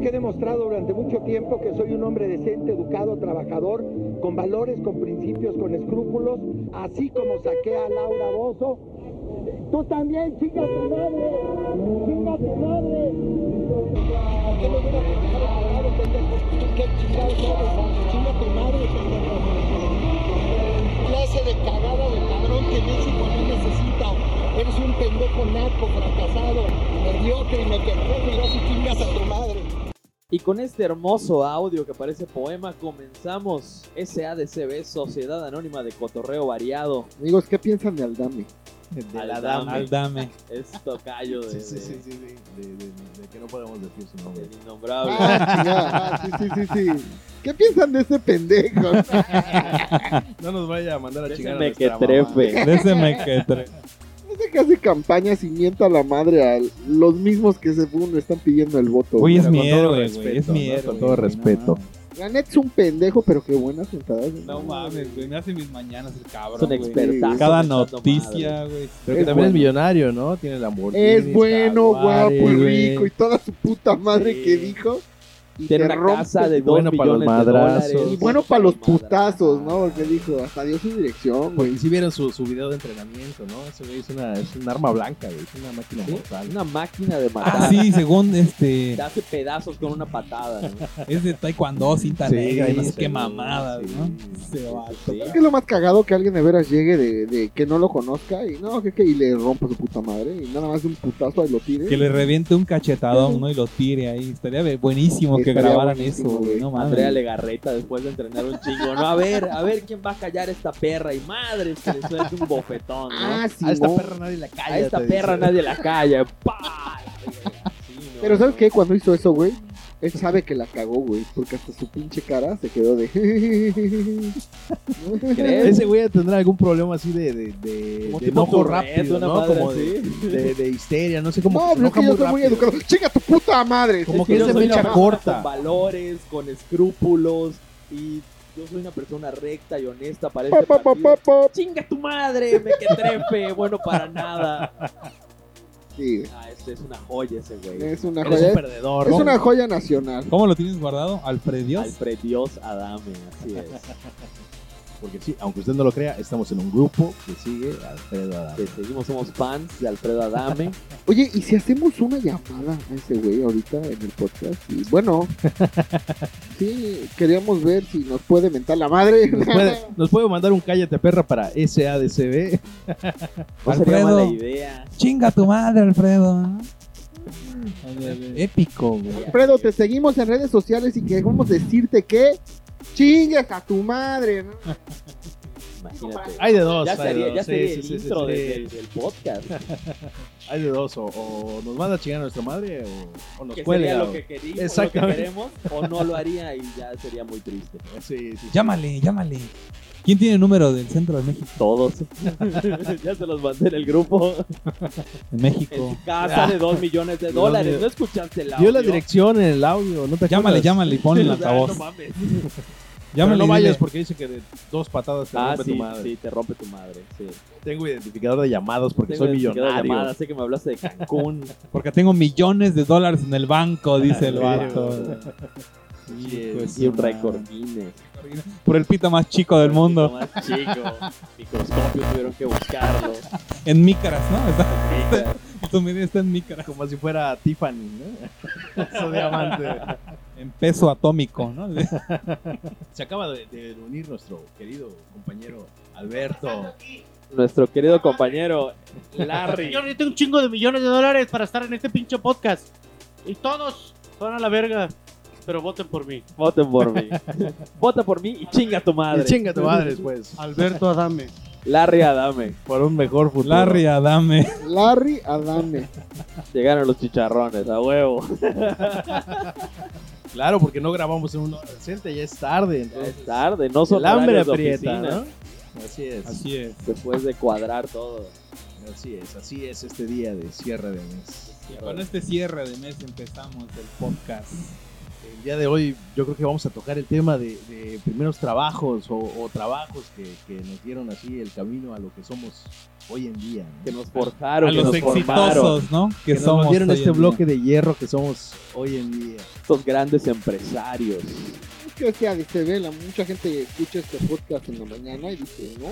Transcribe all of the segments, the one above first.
que he demostrado durante mucho tiempo que soy un hombre decente, educado, trabajador, con valores, con principios, con escrúpulos, así como saqué a Laura Bozo. Tú también, chica tu madre, chica tu madre. Clase de cagada de ladrón que México no necesita. Eres un pendejo naco, fracasado, mediocre y me quedé y vas y chingas a tu madre. Y con este hermoso audio que parece poema, comenzamos SADCB, Sociedad Anónima de Cotorreo Variado. Amigos, ¿qué piensan de Aldame? Aldame. Aldame. Es tocayo de, Sí, sí, sí, de- sí, sí, De, de- de que no podemos decir su nombre. del innombrable. Ah. Ah, sí, sí, sí, sí. ¿Qué piensan de ese pendejo? No nos vaya a mandar a chingar a me que nuestra mamá. trefe. Déseme que tre- Ese que hace campañas y mienta a la madre a los mismos que se fueron le están pidiendo el voto. Güey, es mi con todo héroe, respeto, güey. Es mi. Con todo respeto. La neta es un pendejo, pero qué buenas sentadas. No mames, güey. Me hace mis mañanas el cabrón. Es un expertazo. Cada noticia, güey. Pero que también bueno. es millonario, ¿no? Tiene Lamborghini. Es bueno, guapo y rico y toda su puta madre Sí. que dijo. Y Tiene te una rompe casa de su- dos bueno para los de madrazos. dólares. Y bueno para los putazos, ¿no? Porque dijo, hasta dio su dirección, güey. Y si vieron su, su video de entrenamiento, ¿no? Ese güey es, una, es un arma blanca, güey. Es una máquina Sí, mortal. Una máquina de matar. Ah, sí, según este. Te hace pedazos con una patada. ¿no? Es de Taekwondo, cinta Sí, negra y no sé sí, qué mamadas, sí. ¿no? Se va. Sí. Es que es lo más cagado que alguien de veras llegue de, de que no lo conozca y no, que, que y le rompa su puta madre y nada más de un putazo ahí lo tire. Que le reviente un cachetadón, ¿no? Y lo tire ahí. Estaría buenísimo que grabaran eso, güey. No mames. Andrea Legarreta después de entrenar un chingo. No, a ver, a ver quién va a callar a esta perra. Y madre, que le suelte un bofetón, ¿no? Ah, sí, A esta no. perra nadie la calla. a esta perra dice. nadie la calla. ¡Pah! Sí, no, Pero ¿sabes no. qué? Cuando hizo eso, güey, él sabe que la cagó, güey, porque hasta su pinche cara se quedó de... ¿Crees? Ese güey tendrá algún problema así de, de, de, Como de enojo rápido, una ¿no? madre Como de, de, de histeria, no sé cómo No, que pero que yo soy muy educado. ¡Chinga tu puta madre! Como Es que yo es de mecha corta. Con valores, con escrúpulos. Y yo soy una persona recta y honesta para este Pa, pa, pa, partido. pa, pa. ¡Chinga tu madre! ¡Me que trefe! Bueno, para nada. Sí, güey. Ah, este es una joya ese güey. es una Eres un joya. perdedor. Es ¿no? una joya nacional. ¿Cómo lo tienes guardado? Alfred Dios. Alfred Dios Adame, así es. Porque sí, aunque usted no lo crea, estamos en un grupo que sigue a Alfredo Adame. Que seguimos, somos fans de Alfredo Adame. Oye, ¿y si hacemos una llamada a ese güey ahorita en el podcast? Y bueno, sí, queríamos ver si nos puede mentar la madre. Nos puede, nos puede mandar un cállate perra para SADCB. No sería Alfredo. mala idea. Chinga tu madre, Alfredo. Épico, güey. Alfredo, te seguimos en redes sociales y queremos decirte que chingues a tu madre. ¿no? Imagínate. Hay de dos. Ya sería, dos. ya sería sí, el sí, sí, intro sí. del, del podcast. Hay de dos. O, o nos manda a chingar a nuestra madre o, o nos que cuelga. sería lo o- que queríamos, lo que queremos, o no lo haría y ya sería muy triste. Sí, sí, sí. Llámale, llámale. ¿Quién tiene el número del centro de México? Todos. ya se los mandé en el grupo. En En México. su casa de 2 millones de dólares. ¿No escuchaste el audio? Dio la dirección en el audio. ¿no te Llámale, acuerdas? llámale y ponle el altavoz. no mames. Pero Llámale no vayas dile, porque dice que de dos patadas te Ah, rompe sí, tu madre. sí, te rompe tu madre. Sí. Tengo identificador de llamados porque Tengo soy de millonario. sé que me hablaste de Cancún. Porque tengo millones de dólares en el banco, dice el Sí, vato. Hijo de y un récord. Guinness. Por el pito más chico del mundo. Más chico. Microscopio tuvieron que buscarlo. En mícaras, ¿no? Está, tu medida está en mícaras. Como si fuera Tiffany, ¿no? Su diamante. En peso atómico, ¿no? Se acaba de, de unir nuestro querido compañero Alberto. Nuestro querido compañero Larry. Yo necesito un chingo de millones de dólares para estar en este pinche podcast. Y todos van a la verga. Pero voten por mí. Voten por mí. Vota por mí y chinga tu madre. Y chinga tu madre después. Alberto Adame. Larry Adame. Por un mejor futuro. Larry Adame. Larry Adame. Llegaron los chicharrones, a huevo. Claro, porque no grabamos en un hora decente, ya es tarde. Ya Entonces, es tarde, no son el hambre aprieta. ¿no? Así es. Así es. Después de cuadrar todo. Así es, así es este día de cierre de mes. Y con este cierre de mes empezamos el podcast. El día de hoy yo creo que vamos a tocar el tema de, de primeros trabajos o, o trabajos que, que nos dieron así el camino a lo que somos hoy en día. ¿no? Que nos A forjaron, que los nos formaron. exitosos, ¿no? Que Que nos dieron este día. bloque de hierro que somos hoy en día. Estos grandes empresarios. Es que, la, mucha gente escucha este podcast en la mañana y dice, no,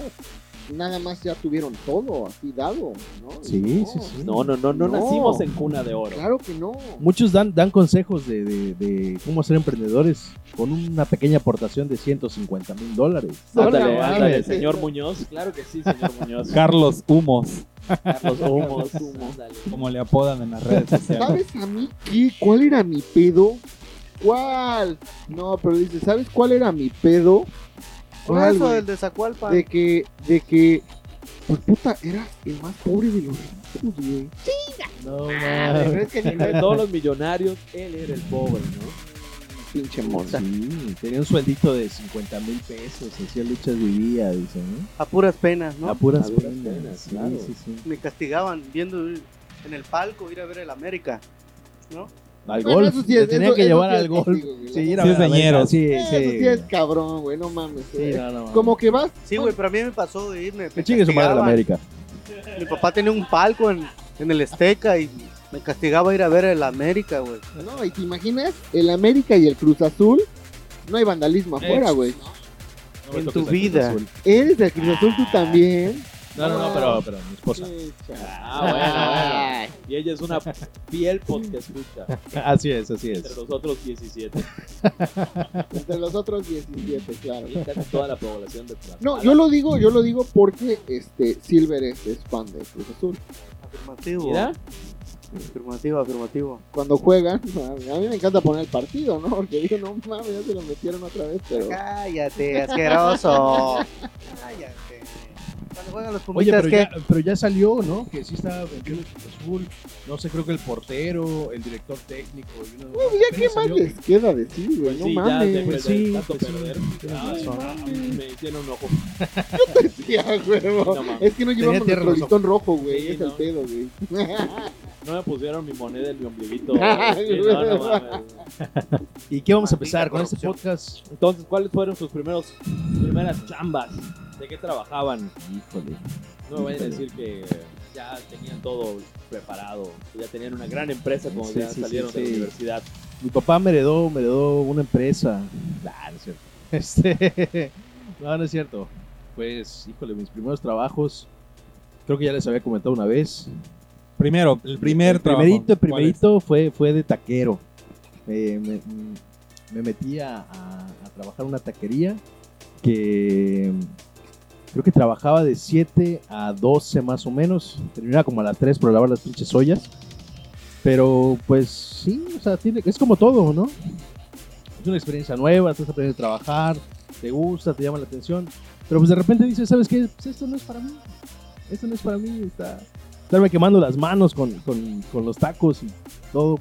nada más ya tuvieron todo así dado, ¿no? Sí, no, sí, sí. No, no, no, no, No. nacimos en cuna de oro. Claro que no. Muchos dan, dan consejos de, de- de cómo ser emprendedores con una pequeña aportación de 150 mil dólares. Ándale, ándale, señor Muñoz. Claro que sí, señor Muñoz. Carlos Humos, Carlos Humos. ándale. como le apodan en las redes sociales. ¿Sabes a mí qué? ¿Cuál era mi pedo? ¿Cuál? No, pero dice, ¿sabes cuál era mi pedo? Por ¿Cuál, eso, güey? el de Zacualpa. De que, de que, pues puta, era el más pobre de los ricos, güey. No, Pero mames. es que ni todos los millonarios, él era el pobre, ¿no? pinche monta. Sí, tenía un sueldito de 50 mil pesos, hacía luchas de día, dicen, ¿no? A puras penas, ¿no? A puras A duras penas, penas, sí, claro. sí, sí. Me castigaban viendo en el palco ir a ver el América. ¿No? Al Bueno, golf, sí es- tenía eso- que eso llevar sí al golf. castigo, Sí, Sí es dañero. Sí, Eso sí es cabrón, güey, no mames. Sí, eh. no, no, no. Como que vas. Sí, güey, pero a mí me pasó de irme. Que chingue su madre la América. Mi papá tenía un palco en, en el Azteca y me castigaba ir a ver el América, güey. No, y te imaginas, el América y el Cruz Azul, no hay vandalismo afuera, güey. No me En tu vida. Eres del Cruz Azul tú también. No, no, no, pero, pero mi esposa. Ah, bueno, bueno. Y ella es una fiel podcast escucha. Así es, así Entre es. los otros 17. Entre los otros 17, claro. Y casi toda la población de Tlaxcala. No, yo lo digo, yo lo digo porque este Silver es, es fan de Cruz Azul. Afirmativo. Mira, Afirmativo, afirmativo. Cuando juegan, a mí me encanta poner el partido, ¿no? Porque digo, no mames, ya se lo metieron otra vez, pero Cállate, asqueroso. Cállate. Cuando juegan los Oye, pero ¿qué? ya, pero ya salió, ¿no? Que sí estaba vendiendo el Cruz Azul. No sé, creo que el portero, el director técnico. Y uno, Uy, ya qué más les queda decir, güey, pues no sí, ya mames. después sí, tanto pues sí, perder. Ay, mames, me hicieron un ojo. Ya, huevo. No mames. es que no llevamos nuestro listón rojo, güey, Sí, es el no. pedo, güey. No me pusieron mi moneda en mi ombliguito. Ay, Sí, no, no güey. mames. ¿Y qué vamos a empezar con este podcast? Entonces, ¿cuáles fueron sus primeros, primeras chambas? ¿De qué trabajaban? Híjole. No me vayan a decir que ya tenían todo preparado, que ya tenían una gran empresa cuando Sí, ya sí, salieron sí, de la universidad. Mi papá me heredó, me heredó una empresa. Nah, no es cierto. Este, no, no es cierto. Pues, híjole, mis primeros trabajos, creo que ya les había comentado una vez. Primero, el primer el trabajo. primerito, el primerito fue, fue de taquero. Eh, me, me metí a, a- a trabajar en una taquería que creo que trabajaba de 7 a 12 más o menos. Terminaba como a las 3 por lavar las pinches ollas. Pero pues sí, o sea, tiene, es como todo, ¿no? Es una experiencia nueva, estás aprendiendo a trabajar, te gusta, te llama la atención. Pero pues de repente dices, ¿sabes qué? Pues esto no es para mí. Esto no es para mí. Está, estarme quemando las manos con, con, con los tacos y todo.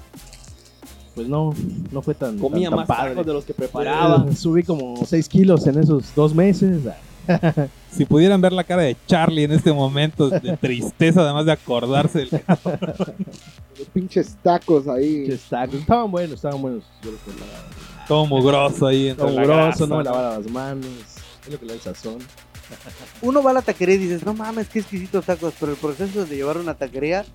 Pues no, no fue tan, Comía tan, tan más padre. tacos de los que preparaba. Eh, subí como 6 kilos en esos dos meses. Si pudieran ver la cara de Charlie en este momento de tristeza, además de acordarse del Los pinches tacos ahí. Pinches tacos. Estaban buenos, estaban buenos. Yo los todo mugroso ahí Todo mugroso, no me lavaba las manos. Es lo que le da el sazón. Uno va a la taquería y dices, no mames, qué exquisitos tacos, pero el proceso de llevar una taquería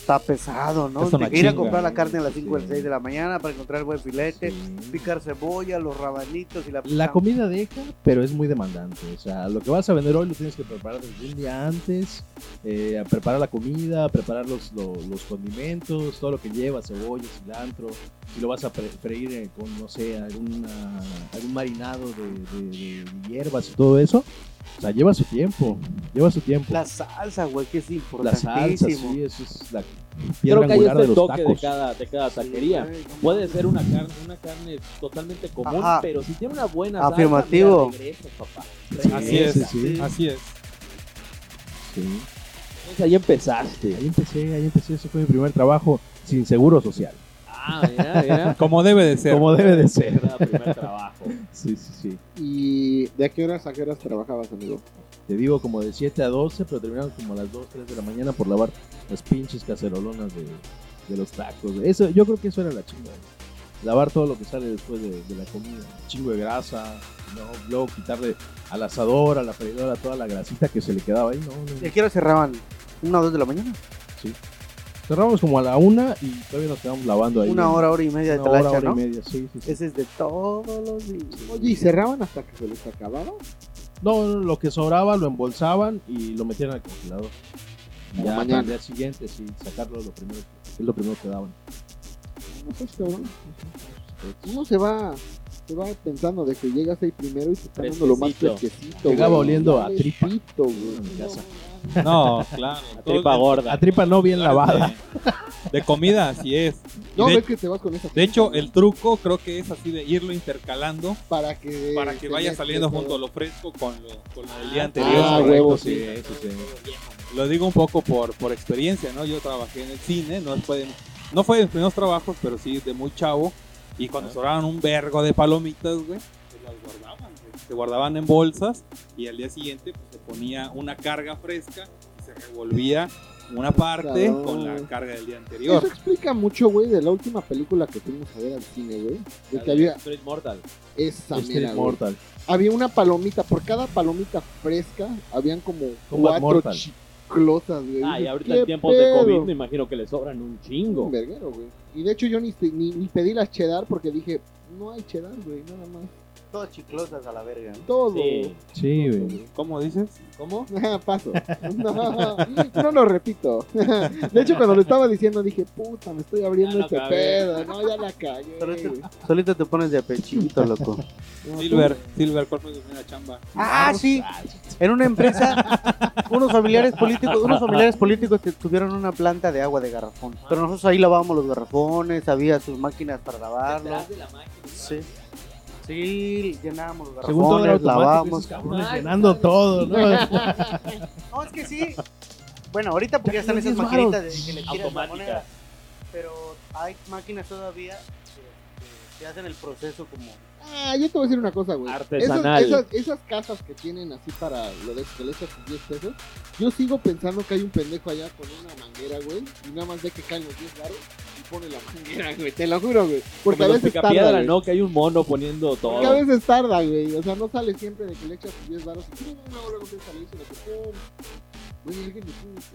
está pesado, ¿no? Es ir a comprar la carne a las 5 o Sí. 6 de la mañana para encontrar el buen filete, Sí. picar cebolla, los rabanitos y la... La comida deja, pero es muy demandante. O sea, lo que vas a vender hoy lo tienes que preparar desde un día antes. eh, preparar la comida, preparar los, lo- los condimentos, todo lo que lleva, cebolla, cilantro. Si lo vas a freír eh, con, no sé, alguna, algún marinado de, de- de hierbas y todo eso. O sea, lleva su tiempo. Lleva su tiempo. La salsa, güey, que es La salsa, sí, eso es la piedra Creo que angular está de los toque de tacos. cada, de cada taquería. Sí, Puede ser una carne, una carne totalmente común, Ajá. pero si tiene una buena salsa, Afirmativo. regresas, papá. Así Sí, es, sí, sí. así es. Sí. Entonces ahí empezaste. Ahí empecé, ahí empecé. Ese fue mi primer trabajo sin seguro social. Ah, mira, mira. Como debe de ser. Como debe de ser. Era primer trabajo. Sí, sí, sí. ¿Y de qué horas a qué horas trabajabas, amigo? Te digo como de 7 a 12, pero terminamos como a las 2, 3 de la mañana por lavar las pinches cacerolonas de, de los tacos. Eso, yo creo que eso era la chingada. lavar todo lo que sale después de, de la comida. Chingo de grasa, luego, luego quitarle al asador, a la freidora, toda la grasita que se le quedaba ahí. No, no, ¿Y a qué hora cerraban? ¿Una o dos de la mañana? Cerramos como a la una y todavía nos quedamos lavando ahí. Una hora, hora y media de Una hora, talacha, hora ¿no? y media, sí, sí, sí. Ese es de todos los días. Oye, ¿y cerraban hasta que se les acababa? No, no, lo que sobraba lo embolsaban y lo metían al congelador. Ya mañana. al día siguiente, sí, sacarlo lo primero, es lo primero que daban. No sé, cabrón. Uno se va, se va pensando de que llegas ahí primero y te están dando lo más Fresquecito. Llegaba oliendo a Vale, tripa. pito, güey. En mi casa. No, claro. La todo tripa gorda. La tripa no bien lavada. De, de comida, así es. No, de, ves que te vas con esa de hecho, el truco creo que es así de irlo intercalando para que para que vaya saliendo todo. junto lo fresco con lo, con lo del día anterior. Ah, correcto, huevo, sí. Lo digo un poco por, por experiencia, ¿no? Yo trabajé en el cine, no fue, de- no fue de mis primeros trabajos, pero sí de muy chavo. Y cuando sobraban un vergo de palomitas, güey, se las. Se guardaban en bolsas y al día siguiente pues, se ponía una carga fresca y se revolvía una parte con la carga del día anterior. Eso explica mucho, güey, de la última película que fuimos a ver al cine, güey. De que había Street Mortal. esa Street mera. Mortal. Había una palomita, por cada palomita fresca, habían como Combat cuatro Mortal. chiclosas, güey. Ah, y ahorita ¿qué en tiempos de? COVID me imagino que le sobran un chingo. Un verguero, güey. Y de hecho yo ni, ni, ni pedí las cheddar porque dije, no hay cheddar, güey, nada más. Todas chiclosas a la verga. ¿no? Todo. Sí. Sí, güey. ¿Cómo dices? ¿Cómo? Ajá, Paso. No, no lo repito. De hecho, cuando lo estaba diciendo dije, puta, me estoy abriendo este pedo. No, ya la cagué. Solito, te pones de apechito, loco. Silver, Silver, ¿cuál fue tu primera chamba? Ah, sí. En una empresa, unos familiares políticos, unos familiares políticos que tuvieron una planta de agua de garrafón. Pero nosotros ahí lavábamos los garrafones, había sus máquinas para lavarlos. Detrás de la máquina. Sí. Sí, llenábamos los garrafones, lavábamos. llenando todo, ¿no? No, es que sí. Bueno, ahorita porque ya están esas maquinitas de que le tiras la Automáticas. moneda. Pero hay máquinas todavía que, hacen el proceso como Ah, yo te voy a decir una cosa, güey. Artesanal. Esas, esas, esas casas que tienen así para lo de que le echas tus 10 pesos, yo sigo pensando que hay un pendejo allá con una manguera, güey, y nada más ve que caen los 10 baros y pone la manguera, güey. Te lo juro, güey. Porque Como a veces tarda, güey. ¿no? Que hay un mono poniendo todo. Porque a veces tarda, güey. O sea, no sale siempre de que le echas tus 10 baros y pum, luego luego empieza a salir, sino que pum. Güey, alguien le puso.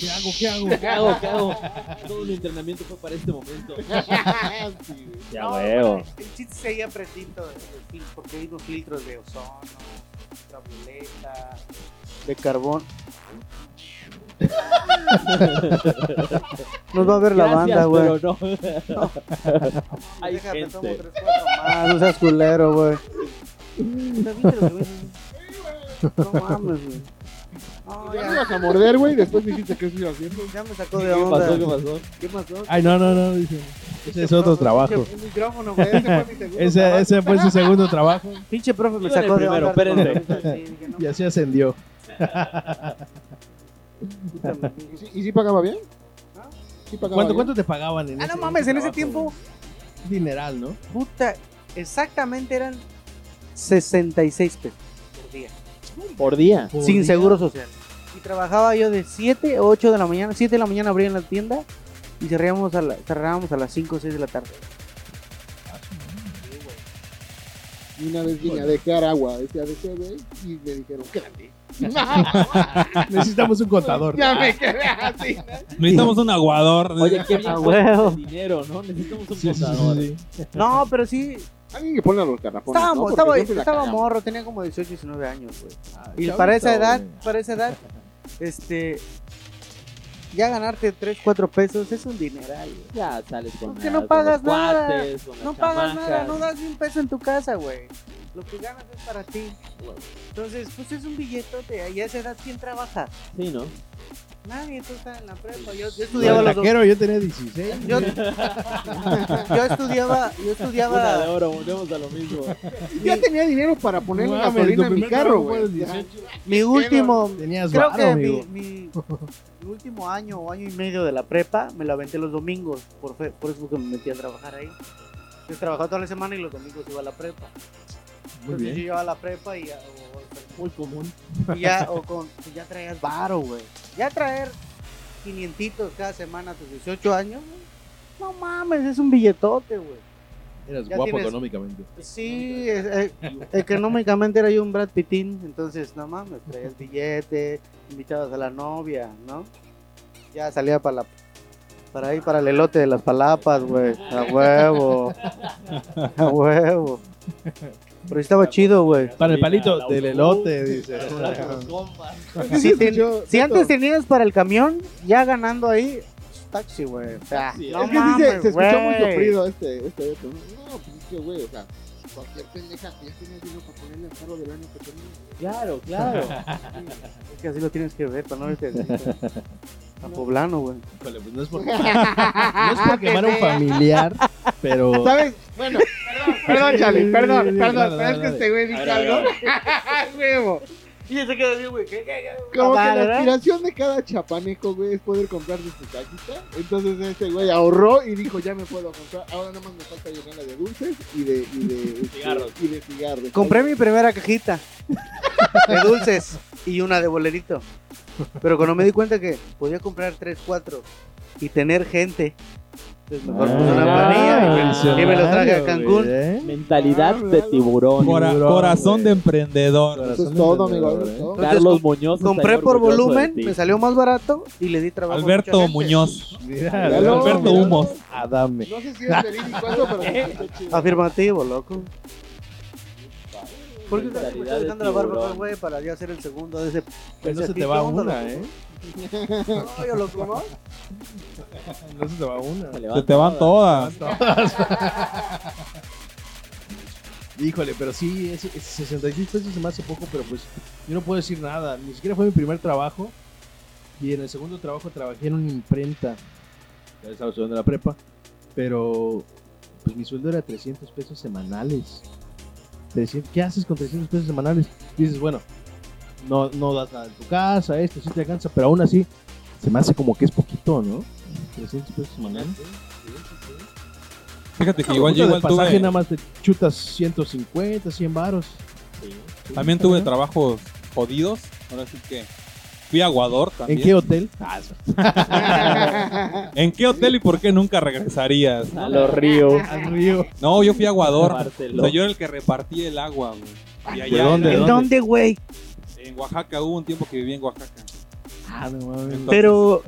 ¿Qué hago? ¿Qué hago? ¿Qué hago? ¿Qué hago? Todo un entrenamiento fue para este momento. Sí, güey. Ya, No, huevo. bueno, el chiste seguía apretito porque hay unos filtros de ozono, ultravioleta, de carbón. Nos va a ver la banda, güey. pero no. Hay Déjate, tomo gente. tres, cuatro más, no seas culero, güey. No mames, güey. No, Ya me ibas a morder, güey, y después dijiste que eso iba haciendo. ya me sacó ¿Qué de onda. pasó? ¿Qué pasó? ¿Qué pasó? Ay, no, no, no, dice. Ese es otro trabajo. El micrófono, güey, ese fue mi segundo Ese, trabajo. ese fue su segundo trabajo Pinche profe me sacó de primero, onda. no, y así ascendió. ¿Y sí- ¿Y sí pagaba bien? ¿Sí pagaba ¿Cuánto, bien? cuánto te pagaban en Ah, ese no mames, en ese tiempo? Dineral, ¿no? puta, exactamente eran 66 pesos por día. Por día. Por sin día. seguro social. Y trabajaba yo de 7 a 8 de la mañana. 7 de la mañana abrían la tienda y cerrábamos a, la, cerrábamos a las 5 o 6 de la tarde. Y una vez vine a dejar agua, decía de güey, y me dijeron, quédate. Necesitamos un contador. ya me quedé así. Necesitamos un aguador. Oye, qué bien Ah, dinero, ¿no? Necesitamos un Sí, sí, sí, contador. sí. No, pero sí, Alguien que pone a los garrafones, estaba, estaba, estaba morro, tenía como 18, 19 años, güey. Ah, Y para esa edad, para esa edad, este, ya ganarte 3, 4 pesos es un dineral, güey. Ya sales con Porque no pagas con nada. cuates, con las No pagas nada, no das ni un peso en tu casa, güey. Lo que ganas es para ti. Entonces, pues es un billetote. Y a esa edad, ¿quién trabaja? Sí, ¿no? Nadie, tú estás en la prepa. Yo, yo Lo estudiaba del los dos. taquero yo tenía 16. Yo, yo estudiaba, yo Una de estudiaba. oro, volvemos a lo mismo. Ya tenía dinero para ponerle No gasolina en mi carro, güey. a los 18. Mi último, Tenías creo varo, que mi, amigo. mi- mi último año o año y medio de la prepa me lo aventé los domingos. Por, fe- por eso que me metí a trabajar ahí. Yo trabajaba toda la semana y los domingos iba a la prepa. Muy Entonces yo bien. iba a la prepa y ya, o- Muy común. y ya, o con, ya traías varo, güey. Ya traer 500 cada semana a tus 18 años, güey, no mames, es un billetote, güey. Eras Ya guapo tienes- económicamente. Sí, eh, económicamente era yo un Brad Pittín, entonces no mames, traías billete, invitabas a la novia, ¿no? Ya salía para la para ahí para el elote de las palapas, güey. A huevo. A huevo. Pero estaba chido, güey. Para el palito del elote, dice. Si, ten- Yo- si antes tenías para el camión, ya ganando ahí, taxi, güey. O sea, Taxi, no es que sí se, mames, se escuchó muy güey. sufrido este, este. No, pues es que, güey, o sea, cualquier pendeja que ya tiene dinero para ponerle al carro del año que tenía. Claro, claro. es que así lo tienes que ver, para no verte así. A poblano, güey. Híjole, pues no es por, no es por quemar a un familiar, pero. ¿Sabes? Bueno, perdón, perdón, Charlie, perdón, perdón, dale, pero es que este güey dice algo. Huevo. Y se queda así, güey. ¿qué, qué, qué? Como que la aspiración de cada chapaneco, güey, es poder comprarse su cajita. Entonces este güey ahorró y dijo, ya me puedo comprar. Ahora nada más me falta llenarla de dulces y de, y de, este, Cigarros. y de cigarros. Compré mi primera cajita de dulces y una de bolerito. Pero cuando me di cuenta que podía comprar 3, 4 y tener gente, mejor puse una planilla y me, y me los traje a Cancún. Mentalidad Ah, de tiburón. Cora- Tiburón, corazón güey. de emprendedor. Eso es todo, amigo. eso es todo. Carlos Muñoz. Compré por volumen, me salió más barato y le di trabajo a Alberto gente. Muñoz. Mira, Míralo, Alberto. Humos. Adame. No sé si es verídico eso, pero. Afirmativo, loco. ¿Por qué me Mentalidad está de dejando la barba, pues, güey, para ya hacer el segundo de ese? Pues no ese se te va ¿qué onda, una? ¿eh? No, yo loco, ¿no? No se te va una. Se Se te van todas. Híjole, pero sí, ese 66 pesos se me hace poco, pero pues yo no puedo decir nada. Ni siquiera fue mi primer trabajo. Y en el segundo trabajo trabajé en una imprenta. Ya estaba estudiando la prepa. Pero pues mi sueldo era 300 pesos semanales. 300, ¿Qué haces con 300 pesos semanales? Dices, bueno, no, no das nada en tu casa, esto sí te alcanza, pero aún así se me hace como que es poquito, ¿no? 300 pesos semanales. Fíjate que igual yo igual pasaje tuve, nada más te chutas 150, 100 varos. también tuve trabajos jodidos. Ahora sí que fui aguador ¿En también. qué hotel? ¿En qué hotel y por qué nunca regresarías? A los ríos. Al río. No, yo fui aguador. O Barcelona. sea, yo era el que repartía el agua, güey. Y allá ¿De dónde? en- ¿En dónde, güey? En Oaxaca hubo un tiempo que viví en Oaxaca. Ah, no mames. Entonces- Pero,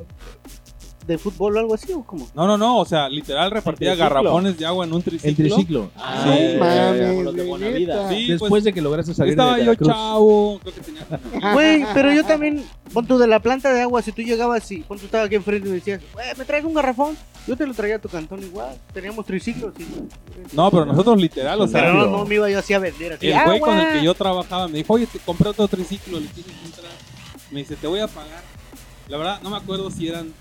¿de fútbol o algo así o cómo? No, no, no, o sea, literal repartía triciclo. garrafones de agua en un triciclo. El triciclo. Ah, Sí. mames, los de Después pues, de que lograste salir estaba de yo chavo, creo que tenía Güey, pero yo también, pon tú de la planta de agua, si tú llegabas y pon tú estaba aquí enfrente y me decías, güey, ¿me traes un garrafón? Yo te lo traía a tu cantón igual. Teníamos triciclos. y- No, pero nosotros literal, o sea, Pero no, no me iba yo así a vender. Así, el güey "Ah, con el güey". que yo trabajaba me dijo, oye, te compré otro triciclo, le tienes que entrar. Me dice, te voy a pagar. La verdad, no me acuerdo si eran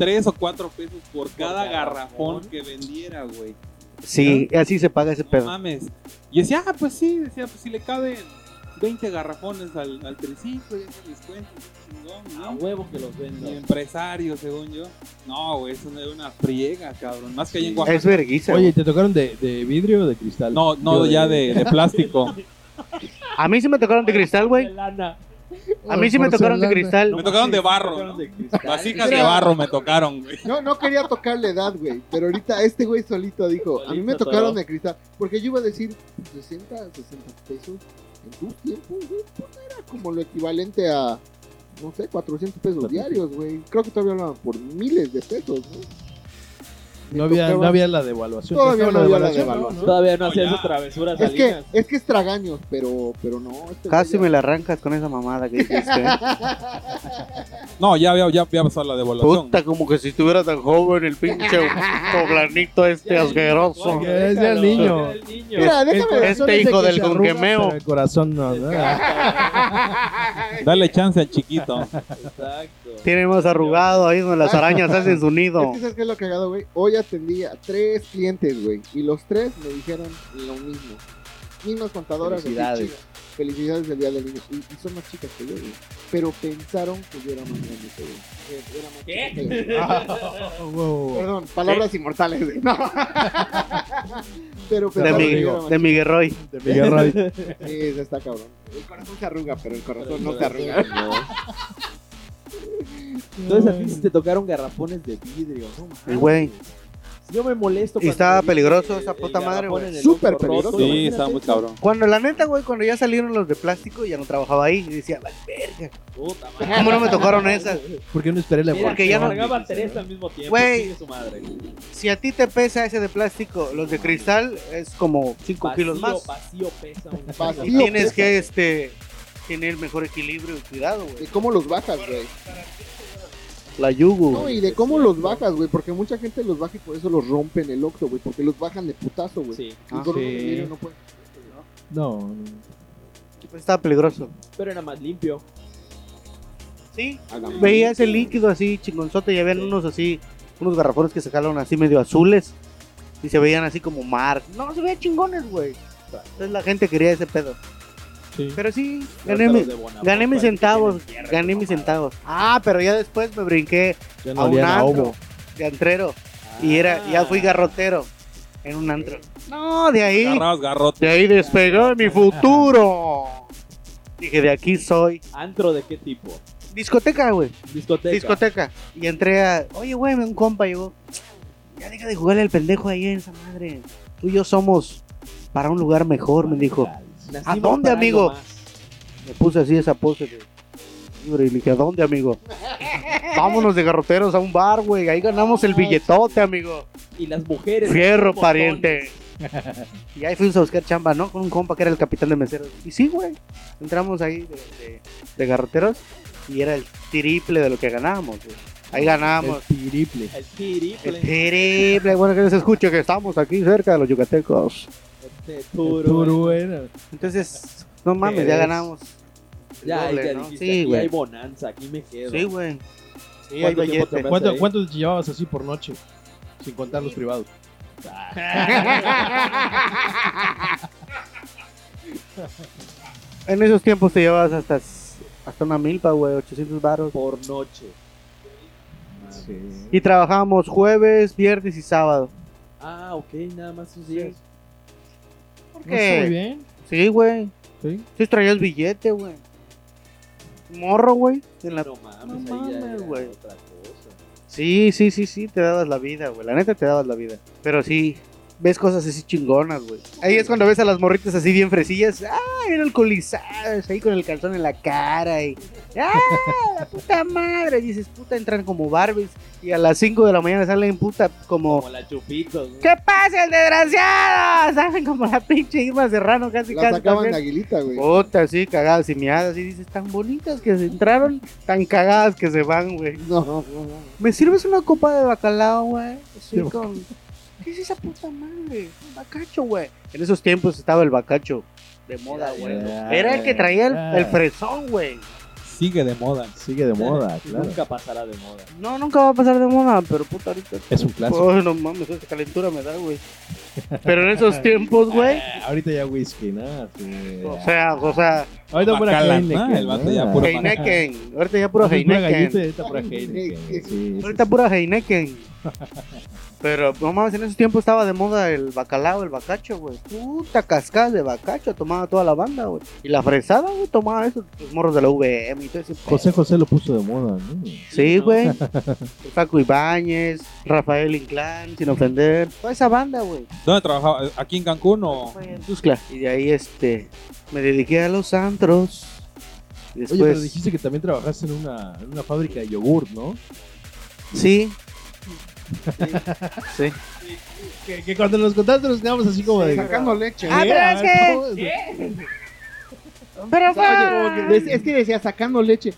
tres o cuatro pesos por cada garrafón que vendiera, güey. Sí, así se paga ese No pedo. mames. Y decía, ah, pues sí, decía, pues si le caben 20 garrafones al, al triciclo, ya se les cuenta. chingón, A ¿no? huevo que los Y vendo. empresario, según yo. No, güey, eso no era una friega, cabrón. Más que allá en Oaxaca. Es verguiza. Oye. ¿te tocaron de, de vidrio o de cristal? No, no, ya de, de plástico. A mí sí me tocaron de cristal, güey. Lana. A mí sí me tocaron de cristal. Me tocaron de barro. Vasijas de barro me tocaron, güey. No, no quería tocarle edad, güey. Pero ahorita este güey solito dijo, a mí me tocaron de cristal. Porque yo iba a decir 60, 60 pesos en tus tiempos, güey. Pues era como lo equivalente a, no sé, 400 pesos diarios, güey. Creo que todavía hablaban por miles de pesos, ¿no? No había, no había la devaluación. Todavía ¿Ya no estaba había la devaluación? Todavía no No, hacía ya. esas travesuras Es que, es que es tragaños, pero, pero no. este Casi me ya- la arrancas con esa mamada que dijiste. No, ya había, ya había pasado la devaluación. Puta, como que si estuviera tan joven el pinche poblanito este asqueroso. Que es ya el niño. El niño. Mira, El déjame Este es de hijo del conquemeo. El corazón no, ¿no? Dale chance al chiquito. Exacto. Tiene más arrugado ahí donde las arañas hacen su nido. Es que sabes qué es lo cagado, güey. Hoy atendí a tres clientes, güey. Y los tres me dijeron lo mismo. Mismas contadoras. Felicidades. Felicidades del día del niño. Y, y son más chicas que yo, güey. Pero pensaron que yo era más grande que Era más ¿Qué? que. Oh, wow. Perdón, palabras inmortales, güey. No. Pero De, pensaron que mi, yo de Miguel Roy. De Miguel Roy. Sí, está cabrón. El corazón se arruga, pero el corazón no se arruga. Entonces a ti sí te tocaron garrafones de vidrio, ¿no? El güey. Yo me molesto. Y estaba peligroso esa el puta madre, güey. Súper peligroso. Sí, imagínate estaba muy cabrón. Cuando la neta, güey, cuando ya salieron los de plástico, ya no trabajaba ahí. Y decía, "Vale, verga. Puta madre. ¿Cómo no me tocaron esas? ¿Por qué no esperé la Mira, Porque ya no- tres al mismo tiempo. Güey. chingue su madre. Si a ti te pesa ese de plástico, los de cristal es como 5 kilos más. Vacío pesa un Vacío. Y tienes pesa. que este tener mejor equilibrio y cuidado, ¿De güey. cómo los bajas, güey? La yugu. No, y de cómo los bajas, güey, porque mucha gente los baja y por eso los rompen el octo, güey, porque los bajan de putazo, güey. Sí, Ah, sí. no pueden- No, no. Pues estaba peligroso. pero era más limpio. Sí, veías el líquido así chingonzote y habían unos así, unos garrafones que se jalan así medio azules y se veían así como mar. No, se veían chingones, güey. Entonces la gente quería ese pedo. Sí. Pero sí, gané, mi- gané mis centavos, gané mis centavos. Ah, pero ya después me brinqué Ya a un antro de antrero y era, ya fui Ah. garrotero en un antro. No, de ahí, de ahí despegó mi futuro. Dije, de aquí soy. ¿Antro de qué tipo? Discoteca, güey. Discoteca. discoteca. Y entré a. Oye, güey, un compa llegó. Ya deja de jugarle al pendejo ahí en esa madre. Tú y yo somos para un lugar mejor, me dijo. ¿A dónde, amigo? Me puse así esa pose de. libre, Y le dije, ¿a dónde, amigo? Vámonos de garroteros a un bar, güey. Ahí ganamos el billetote, amigo. Y las mujeres. Fierro, pariente. Y ahí fuimos a buscar chamba, ¿no? Con un compa que era el capitán de meseros. Y sí, güey. Entramos ahí de, de- de garroteros y era el triple de lo que ganábamos, güey. Ahí ganábamos. El triple. El triple. El triple, bueno que no se escuche que estamos aquí cerca de los yucatecos. Este güey. bueno. Entonces, no mames, ¿Qué ya ganamos. Ya, Doble, ya ¿no? dijiste, Sí, aquí hay bonanza, aquí me quedo. Sí, güey. Sí, hay ¿Cuánto tiempo billete. te ¿Cuánto, ahí? ¿Cuánto te llevabas así por noche? Sin contar los privados. En esos tiempos te llevabas hasta, hasta una milpa, güey, 800 baros. Por noche. Sí. Y trabajábamos jueves, viernes y sábado. Ah, ok, nada más esos días. ¿Por No está muy qué? bien. Sí, güey. Sí. Sí traías billete, güey. Morro, güey. En la No mames, No güey. otra cosa. Sí, sí, sí, sí, te dabas la vida, güey. La neta te dabas la vida. Pero sí, ves cosas así chingonas, güey. Ahí es cuando ves a las morritas así bien fresillas. ¡Ah! Bien alcoholizadas, ahí con el calzón en la cara y. ¡Ah! La puta madre. Y dices, puta, entran como Barbies. Y a las 5 de la mañana salen puta como. Como la chupitos. ¿no? ¿Qué pasa, el desgraciado? Salen como la pinche Irma Serrano, casi, La casi. sacaban de aguilita, güey. Puta, sí, cagadas y miadas. Y dices, tan bonitas que se entraron, tan cagadas que se van, güey. No, no, no. ¿Me sirves una copa de bacalao, güey? Sí. con... ¿Qué es esa puta madre? Un bacacho, güey. En esos tiempos estaba el bacacho de moda, güey. Era el que traía el, el fresón, güey. Sigue de moda. Sigue de moda, claro. Nunca pasará de moda. No, nunca va a pasar de moda, pero puta, ahorita... Es un clásico. Oh, no mames, esa calentura me da, güey. Pero en esos tiempos, güey... Ah, ahorita ya whisky, ¿no? Sí. O sea, o sea, ahorita pura. Heineken. El vato ¿no? ya puro Heineken. Ahorita ya pura Heineken. ahorita pura Heineken. Ahorita pura Heineken. Pero, no mames, en esos tiempos estaba de moda el bacalao, el bacacho, güey. Puta cascada de bacacho, tomaba toda la banda, güey. Y la fresada, güey, tomaba esos los morros de la VM y todo ese pedo. José José lo puso de moda, ¿no? Sí, güey. Paco Ibáñez, Rafael Inclán, sin ofender. Toda esa banda, güey. ¿Dónde trabajaba? ¿Aquí en Cancún o...? Fue en Tuxtla. Y de ahí, este, me dediqué a los antros. Y Oye, después, pero dijiste que también trabajaste en una, en una fábrica de yogurt, ¿no? sí. Sí. Que, que cuando nos contaste nos quedamos así como de... Sacando leche. Ah, pero es que- ¿cómo? Pero. Oye, es, es que decía sacando leche.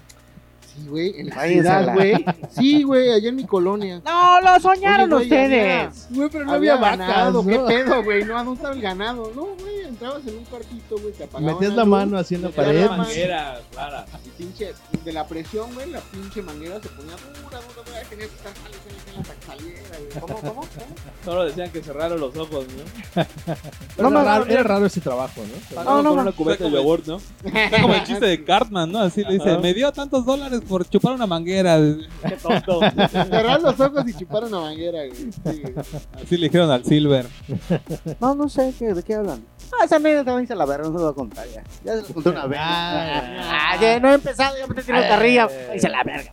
Sí, güey, en la Váyanse ciudad, la- güey. Sí, güey, allá en mi colonia. No, lo soñaron Oye, güey, ustedes. Güey, pero no Había había, vacas, ganado. ¿no? ¿Qué pedo, güey? No, ¿dónde estaba el ganado? No, güey, entrabas en un cuartito, güey, te apagaban Metías la mano así en la pared. la Manguera, clara. Y pinche, de la presión, güey, la pinche manguera se ponía dura, dura, dura. Tenías que estar jale hasta que saliera, güey. ¿Cómo, cómo? cómo? Solo decían que cerraron los ojos, ¿no? Pero No, era, no, raro, no. era raro ese trabajo, ¿no? No, con no. una cubeta de Fue como- yogur, ¿no? Está como el chiste de Cartman, ¿no? Así le dice, me dio tantos dólares por chupar una manguera. Qué tonto. Cerrar los ojos y chupar una manguera, güey. Sí, güey. Así le dijeron al Silver. No, no sé ¿qué- de qué hablan. Ah, esa anécdota también se la verga, no se la voy a contar ya. Ya se la conté una vez. Ah, Ah, ya no he empezado, ya me estoy tirando carrilla. Ahí se la verga.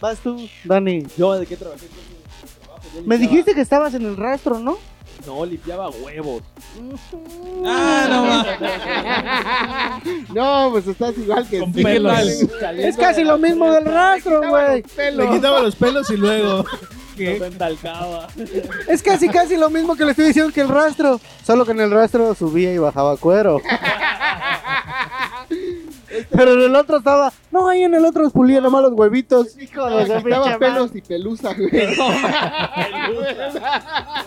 Vas tú, Dani. Yo, ¿de qué trabajé? Me dijiste que estabas en el rastro, ¿no? No, limpiaba huevos. Ah, No, pues estás igual que Con pelos. Es casi lo mismo del rastro, güey. Le quitaba los pelos y luego. Es casi casi lo mismo que le estoy diciendo que el rastro. Solo que en el rastro subía y bajaba cuero. Pero en el otro estaba. No, ahí en el otro pulía nomás los huevitos. Hijo de pelos y pelusa, güey.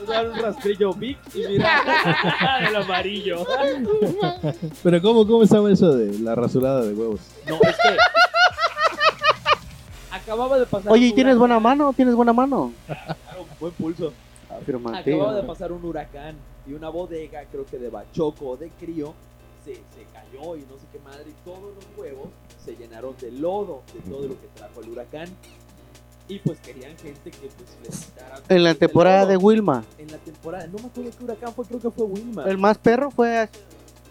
Daban un rastrillo big y mira, el amarillo. Pero ¿cómo, cómo estaba eso de la rasurada de huevos? No, es que. Acababa de pasar. Oye, ¿y un tienes buena mano? ¿Tienes buena mano? Claro, buen pulso. Afirmativo. Acababa de pasar un huracán y una bodega, creo que de Bachoco o de Crío, se, se cayó y no sé qué madre. Y todos los huevos se llenaron de lodo de todo lo que trajo el huracán. Y pues querían gente que pues les quitara. En la temporada de Wilma. En la temporada, no me acuerdo qué huracán fue, creo que fue Wilma. El más perro fue,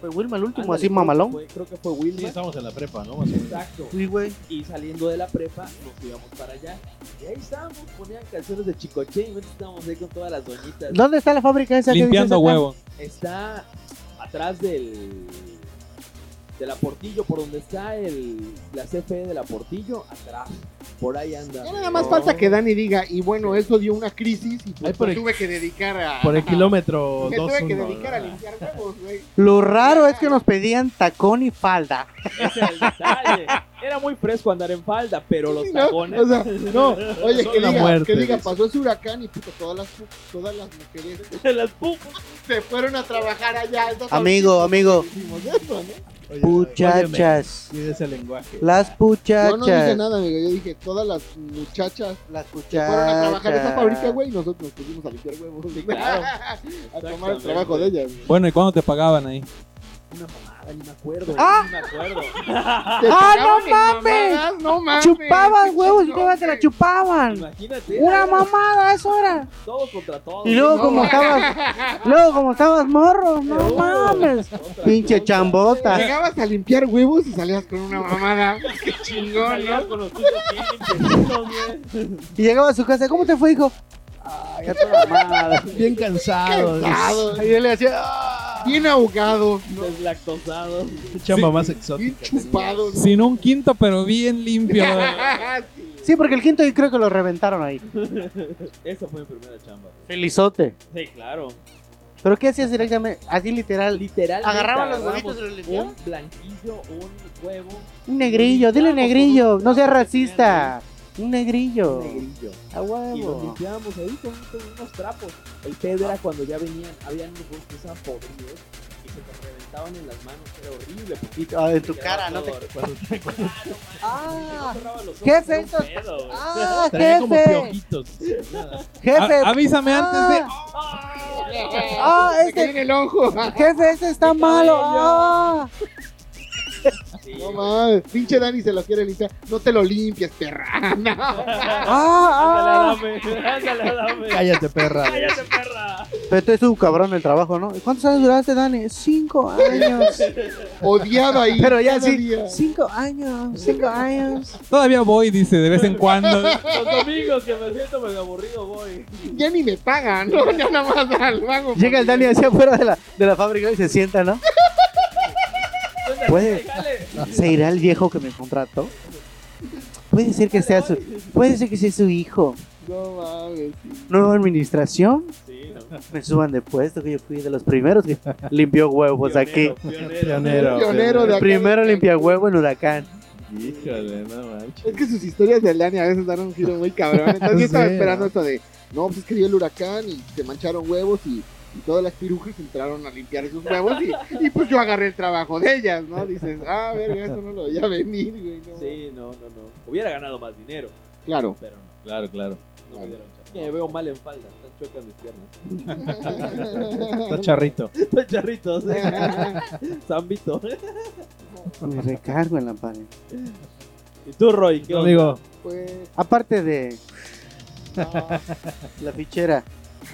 fue Wilma, el último, Ándale, así creo que mamalón. fue- Creo que fue Wilma. Sí, estamos en la prepa, ¿no? Exacto. Sí, güey. Y saliendo de la prepa, nos íbamos para allá. Y ahí estábamos, ponían canciones de Chicoche y nosotros estábamos ahí con todas las doñitas. ¿Dónde está la fábrica esa? que Limpiando dices acá? huevos. Está atrás del. De la Portillo, por donde está el la CFE de la Portillo, atrás. Por ahí anda. Ya nada más falta que Dani diga, y bueno, eso dio una crisis y pues por me el- tuve que dedicar a... Por el kilómetro Me 2 tuve que dedicar a limpiar huevos, güey. Lo raro es que nos pedían tacón y falda. Ese es el detalle. Era muy fresco andar en falda, pero los tacones. O sea, no, oye, que diga, muerte, que diga, pasó ese huracán y puto, todas las, todas las mujeres las pupas. se fueron a trabajar allá. Amigo, amigo. eso, ¿no? Puchachas. Cuide ese lenguaje. Las Yo puchachas. no dije nada, amigo. Yo dije, todas las muchachas Las se fueron a trabajar a esa puchachas. fábrica, güey, y nosotros nos pusimos a limpiar huevos. Sí, claro. a tomar el trabajo de ellas. güey. Bueno, ¿y cuándo te pagaban ahí? Una mamada, ni me acuerdo. ¡Ah! Ni me acuerdo. ¿Te ¡Ah, no mames! mamadas? No mames. Chupaban huevos y todas te la chupaban. Imagínate. Una era mamada, eso era. Todos contra todos. Y luego No, como estabas, luego como estabas morro, no mames. Contra Pinche contra. chambota. Llegabas a limpiar huevos y salías con una mamada. Qué chingón, ¿no? con los. Y llegaba a su casa, ¿cómo te fue, hijo? Ay, ya toda mamada. Bien cansado. Cansado, Y él le hacía, Bien ahogado, Deslactosado. Qué chamba más bien exótica. chupado. ¿no? Sin un quinto, pero bien limpio. Sí, porque el quinto yo creo que lo reventaron ahí. Esa fue mi primera chamba. Felizote. Sí, claro. ¿Pero qué hacías directamente? Así literal. Literal. Agarraban los huevitos y los limpiaban. Un blanquillo, un huevo. Un negrillo, dile negrillo. No seas racista. Un negrillo. Un negrillo. A Y huevo. limpiábamos ahí con, con unos trapos. El pedo era cuando ya venían, habían unos que estaban podridos y se te reventaban en las manos. Era horrible. porque Ah, en tu cara, no te. Ah, cerraba los ojos, Jefe, ah, Traía como jefe. piojitos. Jefe. A- avísame antes de. Ah, Se cayó en este. el ojo. Jefe, este está malo. Sí, No mames, pinche Dani se lo quiere limpiar. No te lo limpies, perra. No. Ah, ah. Ándale. Ándale. Cállate, perra. Cállate, perra. Pero tú es un cabrón el trabajo, ¿no? ¿Y ¿Cuántos años duraste, Dani? Cinco años. Odiado ahí. Pero ya sí. día. Cinco años. Cinco años. Todavía voy, dice, de vez en cuando. Los domingos que me siento medio aburrido voy. Ya ni me pagan, ¿no? Ya nada más al. Llega el Dani hacia afuera de la, de la fábrica y se sienta, ¿no? Puede. ¿Se irá el viejo que me contrató? Puede ser que sea su, puede ser que sea su hijo. No mames. Nueva administración. Sí, no. Me suban de puesto que yo fui de los primeros que limpió huevos aquí. Pionero, Pionero. Pionero de acá. Primero limpia huevo en huracán. Híjole, no manches. Es que sus historias del Dani a veces dan un giro muy cabrón. Entonces yo estaba esperando ¿no? esto de, no, pues es que dio el huracán y se mancharon huevos y, y todas las pirujas entraron a limpiar esos huevos y, y pues yo agarré el trabajo de ellas, ¿no? Dices, ah, verga, eso no lo veía venir, güey. No. Sí, no, no, no. Hubiera ganado más dinero, Claro. pero no. Claro, claro. no me dieron chance. Me veo mal en falda, están chuecas mis piernas. Está charrito. Están charritos. Zambito. Me recargo en la pared. ¿Y tú, Roy? ¿Qué onda? Amigo, Pues, Aparte de no, la fichera.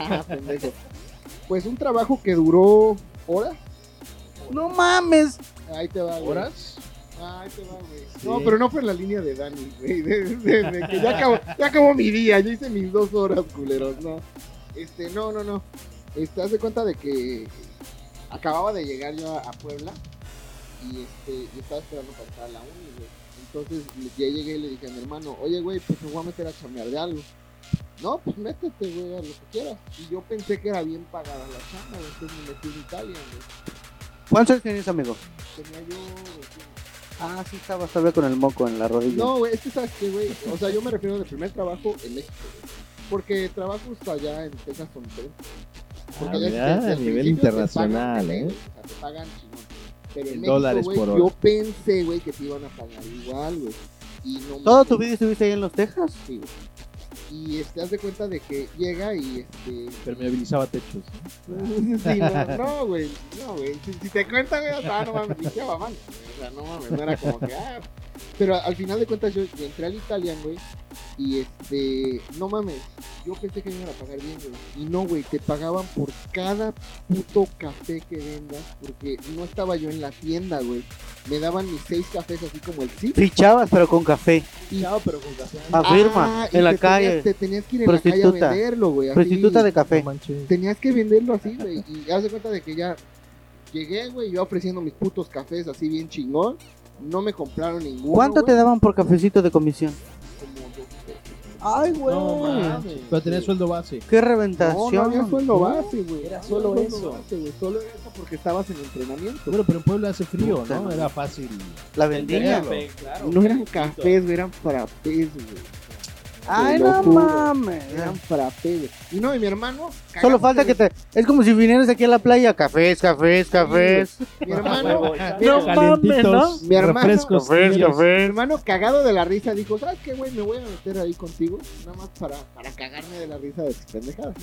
ah, pendejo. Pues un trabajo que duró horas. No mames. Ahí te va. güey. ¿horas? Ay, te va, güey. No, pero no fue en la línea de Dani, güey. De, de- de que ya acabó, ya acabó mi día, yo hice mis dos horas, culeros, no. Este, no, no, no. Este, haz de cuenta de que acababa de llegar yo a, a Puebla y este, y estaba esperando para entrar a la uni, güey. Entonces ya llegué y le dije a mi hermano, oye, güey, pues me voy a meter a chamear de algo. No, pues métete, güey, a lo que quieras. Y yo pensé que era bien pagada la chamba, entonces me metí en Italia, güey. ¿Cuántos años tienes, amigo? Tenía yo 21. Ah, sí, estabas todavía con el moco en la rodilla. No, güey, es que sabes que, güey, o sea, yo me refiero de primer trabajo en México, güey. Porque trabajos allá en Texas son diferentes. Porque Ah, mira, desde a el nivel internacional, pagan, ¿eh? O sea, te pagan chingón. Pero en En México, dólares por hora. yo pensé, güey, que te iban a pagar igual, güey. Y no ¿Toda mames, tu vida estuviste ahí en los Texas? Sí, güey. Y este, haz de cuenta de que llega y este. Permeabilizaba techos. ¿no? Sí, no, no, güey, no, güey. Si, si te cuenta, güey, o sea, no mames, qué mamá. O sea, no mames, no era como que, ah. Pero al final de cuentas, yo, yo entré al Italian, güey, y este, no mames, yo pensé que me iban a pagar bien, güey. Y no, güey, te pagaban por cada puto café que vendas, porque no estaba yo en la tienda, güey. Me daban mis seis cafés así como el zip. Fichabas, pero con café. Chao, pero con café. Afirma, Ah, y en la te calle. Tenías, te tenías que ir en la calle a Prostituta. venderlo, güey. Prostituta de café. Tenías que venderlo así, güey. Y haz de cuenta de que ya llegué, güey, yo ofreciendo mis putos cafés así bien chingón. No me compraron ninguno. ¿Cuánto te güey, daban por cafecito de comisión? Como. Ay, güey. No mames. Pero tenía sueldo base. Qué No, reventación. no había sueldo base, güey. Era No solo sueldo eso. base, güey. Solo era eso porque estabas en entrenamiento. Bueno, pero en Puebla hace frío, Puta ¿no? Era fácil. La Vendía claro. No eran cafés, güey, eran frappés, güey. Ay, no mames. Eran frappés, güey. Y no, y mi hermano. Solo falta que te. Es como si vinieras aquí a la playa. Cafés, cafés, cafés. Mi hermano. No mames, ¿no? Mi hermano- refrescos. Cafés, fríos. Mi hermano cagado de la risa dijo, ¿sabes qué, güey? Me voy a meter ahí contigo, nada más para, para cagarme de la risa de tus pendejadas.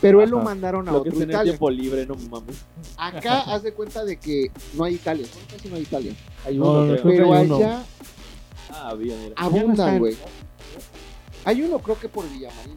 Pero él lo mandaron a Lo que otro es tener Italia. tiempo libre, no mames. Acá haz de cuenta de que no hay Italia. Casi no hay Italia. Hay No, uno, que Pero allá Ah, había, mira. abundan, güey. Hay uno creo que por Villamarino.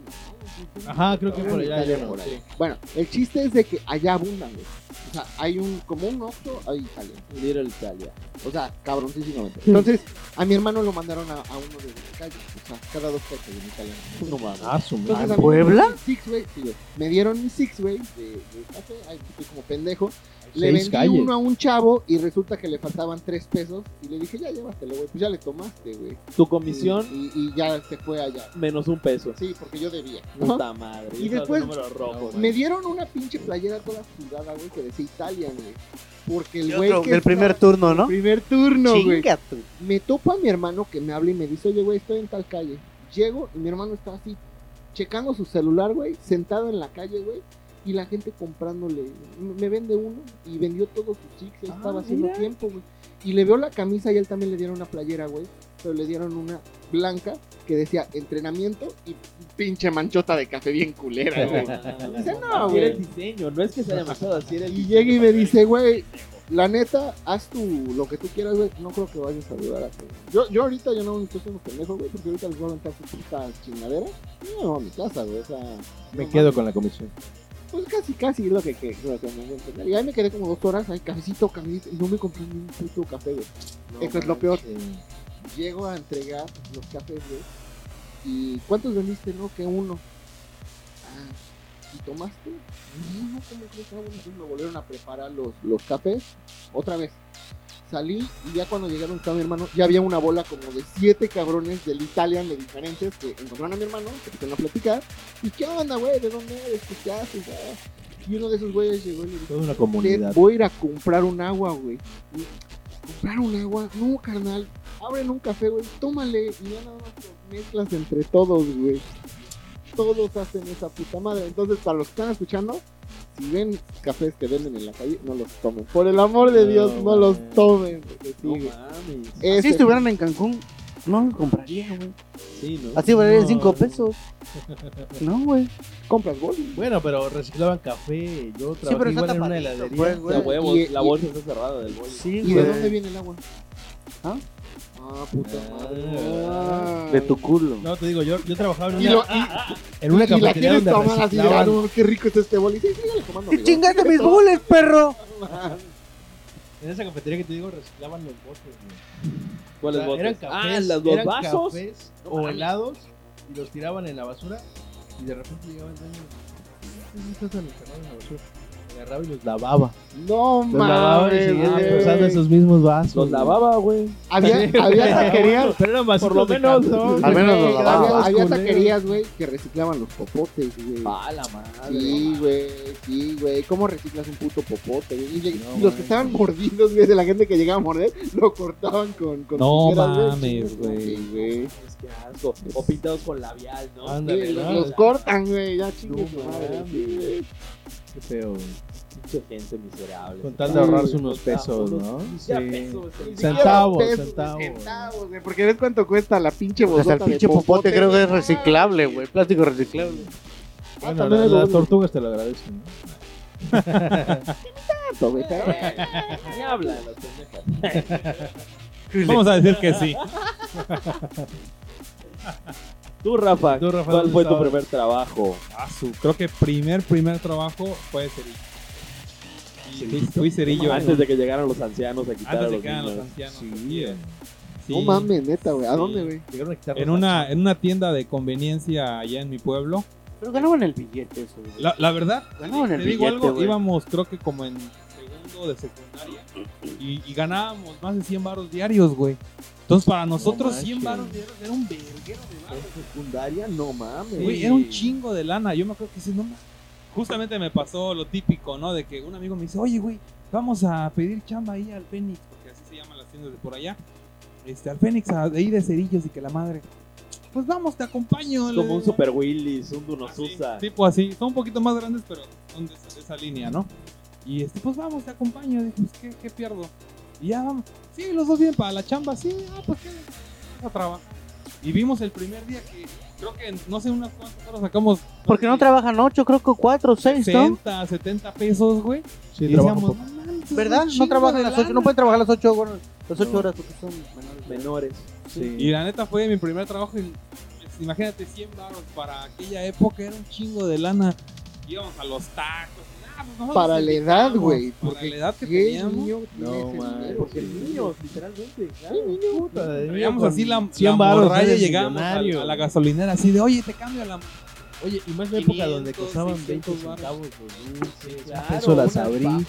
¿no? Ajá, creo que por allá por sí. Bueno, el chiste es de que allá abundan, güey. O sea, hay un, como un Oxxo, hay Italia. Little Italia. O sea, cabroncísimamente. Entonces, a mi hermano lo mandaron a, a uno de la calle. O sea, cada dos pesos en italiano. No mames. Ah, su Entonces, madre. a mí Puebla? me dieron Six, güey. Sí, güey. Me dieron mi six, güey, de, de café. Ay, estoy como pendejo. Le vendí calles. uno a un chavo y resulta que le faltaban tres pesos. Y le dije, ya llévatelo, güey. Pues ya le tomaste, güey. Tu comisión, Y, y ya se fue allá. menos un peso. Sí, porque yo debía. ¿no? Puta madre. Y después-. Me dieron una pinche playera toda sudada, güey, que decía Italia, güey. Porque el güey Del primer turno, ¿no? primer turno, güey. Me topo a mi hermano que me habla y me dice, oye, güey, estoy en tal calle. Llego y mi hermano está así, checando su celular, güey, sentado en la calle, güey. Y la gente comprándole. Me vende uno y vendió todos sus. Ya Ah, estaba haciendo mira. tiempo, güey. Y le veo la camisa y él también le dieron una playera, güey. Pero le dieron una blanca que decía entrenamiento y pinche manchota de café bien culera, güey. Dice, no, era güey. el diseño, no es que se haya manchado, así era el Y llega y me dice, güey, la neta, haz tú lo que tú quieras, güey. No creo que vayas a ayudar a tu... Yo, yo ahorita yo no estoy siendo pendejo, güey, porque ahorita les voy a aventar sus putas chingaderas. Y me voy a mi casa, güey, o sea... Me no quedo con la comisión. Pues casi, casi es lo que, que, lo que me voy a entender. Y ahí me quedé como dos horas, ahí cafecito, cafecito, y no me compré ni un puto café, güey. Eso es lo peor. Llego a entregar los cafés, güey. ¿Y cuántos vendiste? No, que uno. Ah, ¿y tomaste? No, ¿cómo crees? Ah, entonces me volvieron a preparar los, los cafés. Otra vez. Salí y ya cuando llegaron estaba mi hermano, ya había una bola como de siete cabrones del Italian de diferentes que encontraron a mi hermano, que empezaron a platicar. ¿Y qué onda, güey? ¿De dónde eres? ¿Qué, qué haces? Ah. Y uno de esos güeyes llegó y le dijo, una "Ted, comunidad. voy a ir a comprar un agua, güey. ¿Comprar un agua? No, carnal. Abren un café, güey. Tómale. Y ya nada más lo mezclas entre todos, güey. Todos hacen esa puta madre. Entonces, para los que están escuchando, si ven cafés que venden en la calle, no los tomen. Por el amor de No, Dios, no los tomen. sí, No mames. Si estuvieran en Cancún, no lo compraría, güey. Sí, ¿no? Así valdrían No. 5 pesos. No, güey. compras boli. Bueno, pero reciclaban café. Yo pero trabajé está igual en una heladería. pues, güey. La, huevo, Y- la y- bolsa está cerrada del. Sí, ¿Y de dónde viene el agua? ¿Ah? Ah, puta madre. Ah. De tu culo. No, te digo, yo, yo trabajaba en Y, una, lo, y, en una y la cafetería quieres donde tomar así de, ah, no, qué rico está este boli. Sí, sígale tomando, ¡Y amigo. chingaste mis bules, perro! En esa cafetería que te digo reciclaban los botes, güey. O ¿Cuáles sea, botes? Eran cafés, ah, los eran vasos. cafés No o helados y los tiraban en la basura y de repente llegaba el dueño y "¿Qué estás enterrado en la basura?" Agarraba y los lavaba. No Los lavaba y mames. seguían güey. usando esos mismos vasos. Los lavaba, güey. Había, había taquerías. Pero eran vasitos Por lo de menos. Al menos los lavaba. Había, taquerías, güey, que reciclaban los popotes, güey. Ah, la madre. Sí, güey, sí, güey. ¿Cómo reciclas un puto popote? güey? Y, No, los que estaban mordidos, güey, de la gente que llegaba a morder, lo cortaban con, con No tijeras, mames, güey. Sí, güey. Es que asco. O pintados con labial, ¿no? Ándale, Sí, ¿no? los, los cortan, güey, ya su madre. güey. Qué feo, güey. Pinche gente miserable. Con tal de Sí, ahorrarse unos pesos, ¿no? pesos, siquiera Centavos, pesos, centavos. Centavos, güey, porque ves cuánto cuesta la pinche bolsota el pinche de popote creo que es reciclable, güey. Plástico reciclable. Bueno, también las, tortugas te lo agradecen, ¿no? Tanto, güey, Ni hablan las pendejas. Vamos a decir que sí. Tú, Rafa, Tú, Rafa, ¿cuál ¿dónde fue tu primer trabajo? Ah, su- creo que primer, primer trabajo fue cerillo. Y fui, fui cerillo Antes de que llegaran los ancianos a quitar antes de los que los ancianos. Sí. Sí. No mames, neta, güey. ¿A Sí. dónde, güey? Llegaron a quitar En una, en una tienda de conveniencia allá en mi pueblo. Pero ganaban el billete eso, güey. La, la verdad, Ganaban el te digo billete, algo, íbamos creo que como en de secundaria y, y ganábamos más de 100 baros diarios, güey. Entonces para nosotros manches. 100 baros diarios era un verguero de baros. ¿En secundaria? No mames. Güey, era un chingo de lana. Yo me acuerdo que sí, no mames. Justamente me pasó lo típico, ¿no? De que un amigo me dice, oye, güey, vamos a pedir chamba ahí al Fénix, porque así se llaman las tiendas de por allá. Este, al Fénix, a- de ahí de cerillos y que la madre. Pues vamos, te acompaño. Como un. Super Willis, un Así, Dunosusa. tipo así. Son un poquito más grandes, pero son de esa, de esa línea, ¿no? Y este, pues vamos, te acompaño. Dije, pues, ¿qué, qué pierdo? Y ya vamos. Sí, los dos vienen para la chamba. Sí, ah, pues qué. A trabajar. Y vimos el primer día que creo que no sé unas cuantas horas sacamos. Porque no trabajan ocho, creo que cuatro seis, ¿no? 60, 70 pesos, güey. Sí, y decíamos, no ¿Verdad? No trabajan de las ocho, no pueden trabajar las ocho, bueno, las ocho horas porque son menores. Menores. Sí. Y la neta fue mi primer trabajo. Y, pues, imagínate, 100 baros para aquella época era un chingo de lana. Íbamos a los tacos. Nosotros Para la edad, güey. Para Porque la edad que ¿qué teníamos. niño No, man? Porque Sí, niños, literalmente. Con así la, 100 la morralla llegábamos a, a la gasolinera así de, oye, te cambio la... Oye, y más en la época 500, donde costaban 20 600 centavos los dulces, Claro, un peso las güey.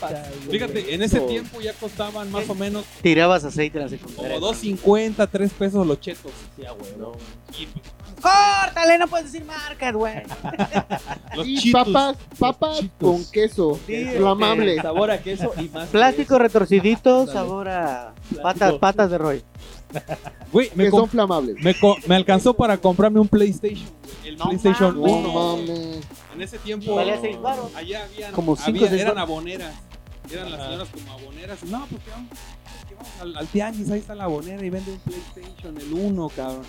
Fíjate, en ese tiempo ya costaban más o menos Tirabas aceite en la como secundaria. 2.50, 3 pesos los chetos. Sí, a huevo. Y pues, ¡Córtale! No puedes decir marcas, güey. los Y chitos. papas, papas con queso. Sí, lo amable. Sabor a queso y más. Plástico queso. retorcidito, Dale. sabor a Plástico. patas, patas de. Güey, me, Que son flamables. me alcanzó para comprarme un PlayStation. El No PlayStation mames. 1. No mames. En ese tiempo Valía seis varos. allá habían, Como cinco, había- eran aboneras. Eran las señoras como aboneras. No, pues que vamos, vamos al, al tianguis, ahí está la abonera y vende un PlayStation, el 1, cabrón.